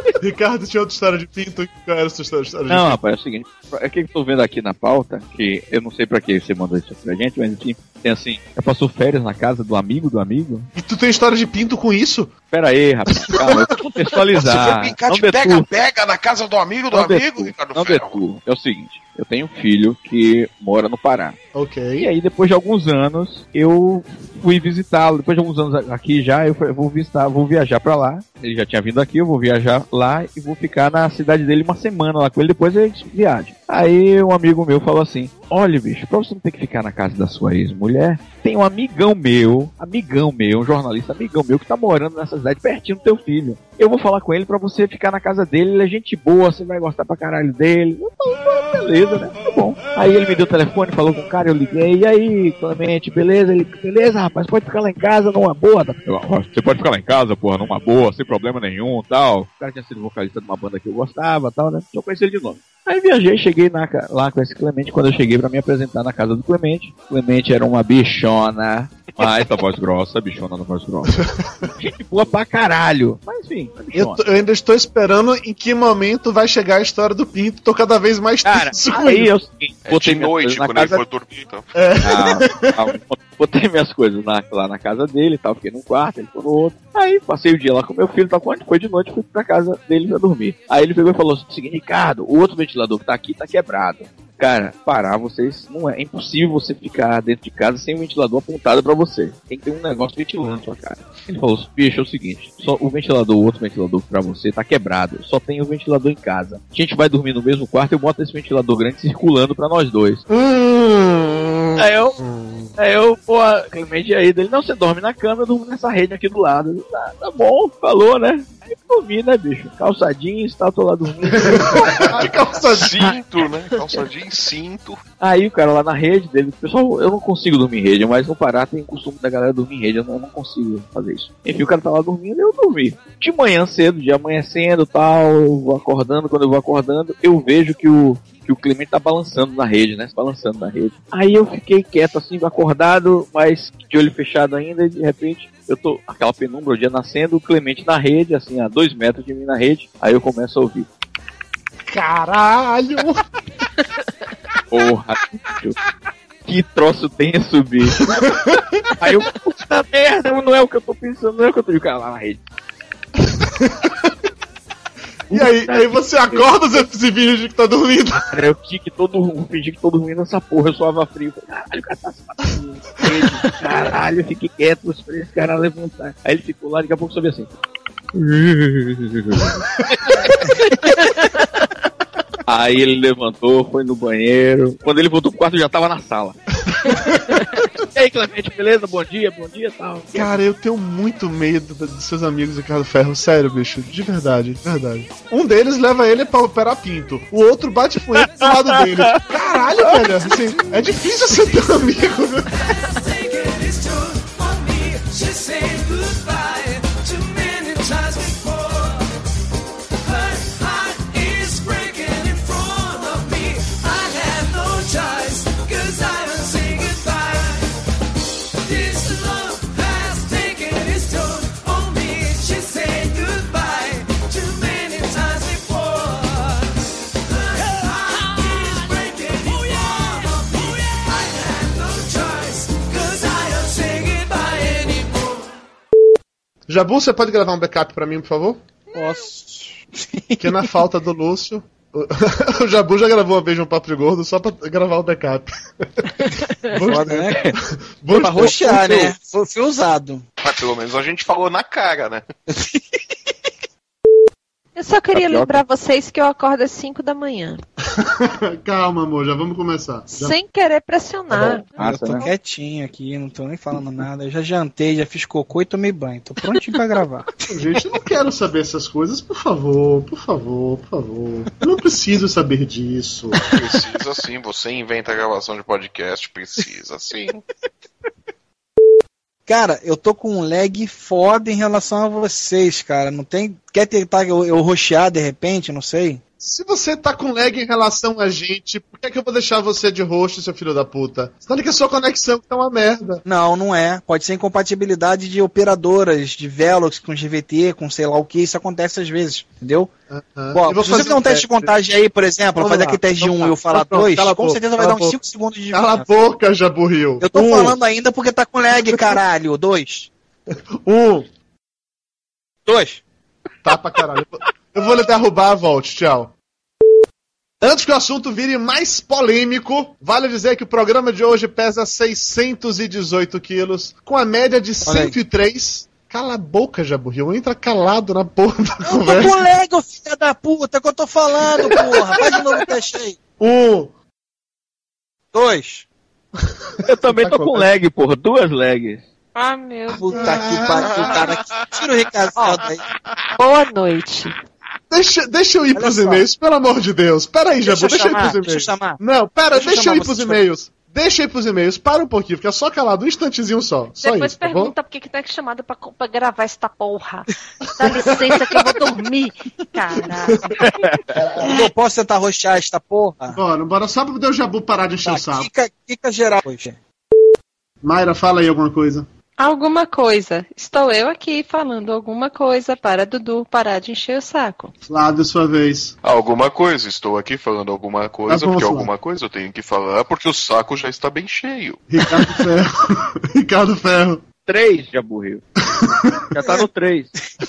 Ricardo tinha outra história de pinto. Qual era a sua história história de
Não,
pinto?
rapaz, é o seguinte, é que eu tô vendo aqui na pauta, que eu não sei pra que você mandou isso pra gente, mas enfim, tem assim, eu passou férias na casa do amigo do amigo?
E tu tem história de pinto com isso?
Pera aí, rapaz, calma, eu vou contextualizar.
Você foi brincar
não
de
deturpa.
pega-pega na casa do amigo do
Não
amigo, Ricardo
não deturpa. É o seguinte, eu tenho um filho que mora no Pará. E
Ok.
aí, depois de alguns anos, eu fui visitá-lo. Depois de alguns anos aqui já, eu fui- vou visitar, vou viajar pra lá. Ele já tinha vindo aqui, eu vou viajar lá e vou ficar na cidade dele uma semana lá com ele. Depois a gente viaja. Aí um amigo meu falou assim: Olha, bicho, pra você não ter que ficar na casa da sua ex-mulher, tem um amigão meu, amigão meu, um jornalista amigão meu que tá morando nessa cidade pertinho do teu filho. Eu vou falar com ele pra você ficar na casa dele, ele é gente boa, você vai gostar pra caralho dele. Eu falei, "Ah, beleza, né? Tá bom. Aí ele me deu o telefone, falou com o cara, eu liguei, e aí, Clemente, beleza? Ele, beleza, rapaz, pode ficar lá em casa numa boa. Tá? "Ah, Você pode ficar lá em casa, porra, numa boa, sem problema nenhum, tal. O cara tinha sido vocalista de uma banda que eu gostava, tal, né? Só conheci ele de nome. Aí viajei, cheguei na lá com esse Clemente, quando eu cheguei pra me apresentar na casa do Clemente. Clemente era uma bichona, mas da voz grossa, bichona da voz grossa. Gente boa pra caralho. Mas enfim,
Eu, eu ainda estou esperando em que momento vai chegar a história do pinto. Tô cada vez mais
Cara, aí
isso.
é o seguinte,
É
botei
de noite, quando ele
casa
for dormir, então.
Calma, calma. Botei minhas coisas na- lá na casa dele e tal, fiquei num quarto, ele foi no outro. Aí passei o dia lá com meu filho, tá quando foi de noite, fui pra casa dele pra dormir. Aí ele pegou e falou o seguinte, Ricardo, o outro ventilador que tá aqui tá quebrado. Cara, parar vocês não é, é impossível você ficar dentro de casa sem um ventilador apontado pra você. Tem que ter um negócio ventilando sua cara. Ele falou, bicho, é o seguinte, só o ventilador, o outro ventilador pra você tá quebrado. Só tem o ventilador em casa. A gente vai dormir no mesmo quarto, eu boto esse ventilador grande circulando pra nós dois.
Hum,
Aí eu, aí eu, pô, Clemente aí dele, não, você dorme na cama, eu durmo nessa rede aqui do lado. Tá, tá bom, falou, né? Aí eu dormi, né, bicho? Calçadinho e tal, tô lá dormindo.
Cinto, né? Calçadinho e cinto.
aí o cara lá na rede dele, pessoal, eu não consigo dormir em rede, mas no Pará tem o costume da galera dormir em rede, eu não, eu não consigo fazer isso. Enfim, o cara tá lá dormindo e eu dormi. De manhã cedo, de amanhecendo tal, eu vou acordando, quando eu vou acordando, eu vejo que o que o Clemente tá balançando na rede, né? Se balançando na rede. Aí eu fiquei quieto assim, acordado, mas de olho fechado ainda, e de repente eu tô, aquela penumbra, o dia nascendo, o Clemente na rede, assim, a dois metros de mim na rede, aí eu começo a ouvir.
Caralho!
Porra. Que troço tenso, bicho. Aí eu, puta merda, não é o que eu tô pensando, não é o que eu tô de cara lá na rede.
E aí, aí você acorda, Zé Zivinho, de que tá dormindo.
Cara, eu fingi que todo fingi que todo dormindo nessa porra, eu suava frio. Caralho, o cara tá se matando. Caralho, eu fiquei quieto, esperei esse cara levantar. Aí ele ficou lá, daqui a pouco soube assim. Aí ele levantou, foi no banheiro. Quando ele voltou pro quarto, já tava na sala. Aí, Clemente, beleza? Bom dia, bom dia tal.
Cara, eu tenho muito medo dos seus amigos Ricardo Ferro. Sério, bicho. De verdade, de verdade. Um deles leva ele pra operar pinto. O outro bate punheta do lado dele. Caralho, velho. Assim, é difícil ser teu amigo, né? Jabu, você pode gravar um backup pra mim, por favor?
Posso.
Que na falta do Lúcio. o- Jabu já gravou uma vez um papo de gordo só pra gravar o backup.
Foda, né?
Vamos
pra roxear, né? Foi, foi usado.
Mas pelo menos a gente falou na cara, né?
Eu só queria
Tapioca.
lembrar vocês que eu acordo às 5 da manhã.
Calma, amor, já vamos começar. Já-
Sem querer pressionar.
eu tô quietinho aqui, não tô nem falando nada. Eu já jantei, já fiz cocô e tomei banho. Tô prontinho pra gravar.
Gente, eu não quero saber essas coisas, por favor, por favor, por favor. Eu não preciso saber disso.
Precisa sim, você inventa a gravação de podcast, precisa sim.
Cara, eu tô com um lag foda em relação a vocês, cara. Não tem. Quer tentar eu, eu roxear de repente? Não sei.
Se você tá com lag em relação a gente, por que, é que eu vou deixar você de rosto, seu filho da puta? Sinal que a sua conexão tá uma merda.
Não, não é. Pode ser incompatibilidade de operadoras, de Velox com GVT, com sei lá o que. Isso acontece às vezes, entendeu?
Aham.
Bom,
Eu vou
se você fizer um teste de contagem aí, por exemplo,
Vamos
fazer aquele teste de
vamos
1
lá.
e eu falar
Tá pronto,
2,
cala a
com
boca,
certeza vai dar uns
boca.
5 segundos de
Cala a boca, Jaburril.
Eu tô
Um,
falando ainda porque tá com lag, caralho. 2.
Um.
2.
Tá pra caralho. Eu vou lhe derrubar, volte. Tchau. Antes que o assunto vire mais polêmico, vale dizer que o programa de hoje pesa 618 quilos, com a média de
Olha aí.
103. Cala a boca, Jaburril. Entra calado na porra da
Eu tô
conversa.
com lag, ô filha da puta, que eu tô falando, porra. Faz de novo o teste aí.
Um.
2.
Eu também tô com lag, porra. Duas lags.
Ah, meu
Puta que pariu, cara. Tira o Ricardo daí.
Boa noite.
Deixa, deixa eu ir
Olha
pros
só.
e-mails, pelo amor de Deus. Pera aí,
Deixa
Jabu, deixa eu ir pros
deixa eu
e-mails.
chamar.
Não, pera,
Deixa eu
deixa, eu ir pros e-mails. Deixa eu ir pros e-mails. Para um pouquinho, fica só calado, um instantezinho só. Só
Depois
isso, tá
pergunta por que, que tá aqui chamado pra, pra gravar esta porra. Dá licença que eu vou dormir. Caralho.
Eu posso tentar roxar esta porra?
Bora, bora só pra poder o Jabu parar de encher
Tá,
o saco.
Kika, Kika geral hoje.
Mayra, fala aí alguma coisa.
Alguma coisa. Estou eu aqui falando alguma coisa para Dudu parar de encher o saco.
Flávio, sua vez.
Alguma coisa, estou aqui falando alguma coisa,
Tá bom,
porque
Flávio.
alguma coisa eu tenho que falar, porque o saco já está bem cheio.
Ricardo Ferro. Ricardo Ferro.
Três já burril. Já tá no três.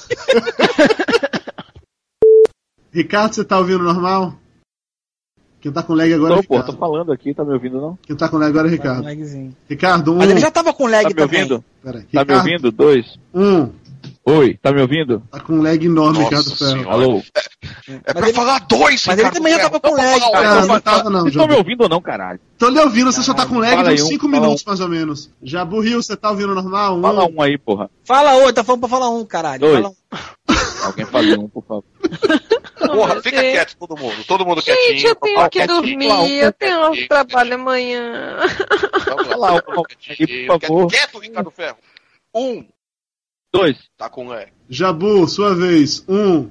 Ricardo, você tá ouvindo normal? Quem tá com lag agora é
Tô, pô,
Ricardo.
tô falando aqui, tá me ouvindo não?
Quem tá com lag agora é
Tá
Ricardo.
com lagzinho.
Ricardo, um.
Mas ele já tava com lag
Tá me
também.
ouvindo?
Peraí.
Tá me
Ricardo,
ouvindo? Dois.
Um.
Oi, tá me ouvindo?
Tá com lag enorme,
Nossa
Ricardo Ferro.
Alô?
É
Mas
pra
ele-
falar dois,
Mas ele
Ricardo
também já tava com lag,
um.
cara.
Não, não
fa-
tava não,
Vocês estão me ouvindo ou não, caralho?
Tô lhe ouvindo, você só tá com lag de
aí
uns
um,
5
fala
minutos, mais ou menos. Jabu Rio, você tá ouvindo normal? Um.
Fala um aí, porra.
Fala oi, tá falando pra falar um, caralho.
Dois.
Fala um.
Alguém fale um, por favor.
Porra, fica
Deus.
quieto todo mundo. Todo mundo
Gente,
quietinho.
eu tenho que dormir.
fala um,
Eu tenho um trabalho amanhã.
quietinho.
Fala um,
Quietinho,
por favor.
Quieto, Ricardo Ferro. Um.
Dois.
Tá com lag.
Jabu, sua vez. Um.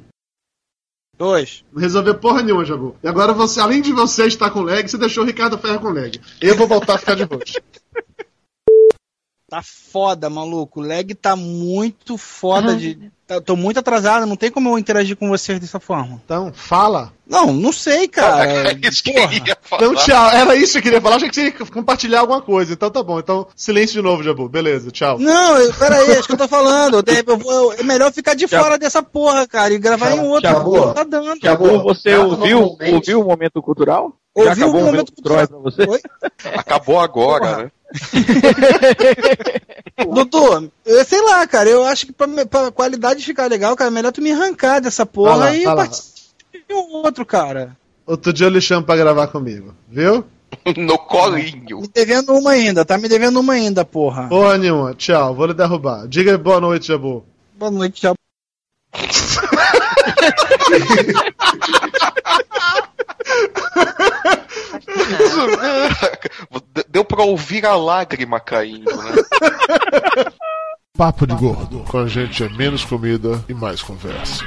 Dois.
Não resolveu porra nenhuma, Jabu. E agora você, além de você estar com lag, você deixou o Ricardo Ferro com lag. Eu vou voltar a ficar de roxo.
Tá foda, maluco. O lag tá muito foda de. Tá- tô muito atrasado, não tem como eu interagir com vocês dessa forma.
Então, fala.
Não, não sei, cara.
É isso que eu ia falar.
Então, tchau. Era isso que eu queria falar. Achei que você ia compartilhar alguma coisa. Então tá bom. Então, silêncio de novo, Jabu. Beleza, tchau.
Não, eu- pera aí, é isso que eu tô falando. Eu vou- é melhor ficar de fora dessa porra, cara, e gravar em outro. Não tá dando.
Já
Acabou, você
Grava
ouviu, ouviu o momento cultural?
Ouviu
Já acabou
o momento
cultural pra você?
Oi?
Acabou agora,
Porra.
né?
Doutor, eu sei lá, cara, eu acho que pra, pra qualidade ficar legal, cara, é melhor tu me arrancar dessa porra
lá,
e participar de um outro, cara.
Outro dia eu lhe chamo pra gravar comigo. Viu?
No colinho.
Me devendo uma ainda, tá me devendo uma ainda, porra.
Porra nenhuma. Tchau. Vou lhe derrubar. Diga boa noite, Jabu.
Boa noite, tchau.
Deu pra ouvir a lágrima caindo, né?
Papo de Gordo. Com a gente é menos comida e mais conversa.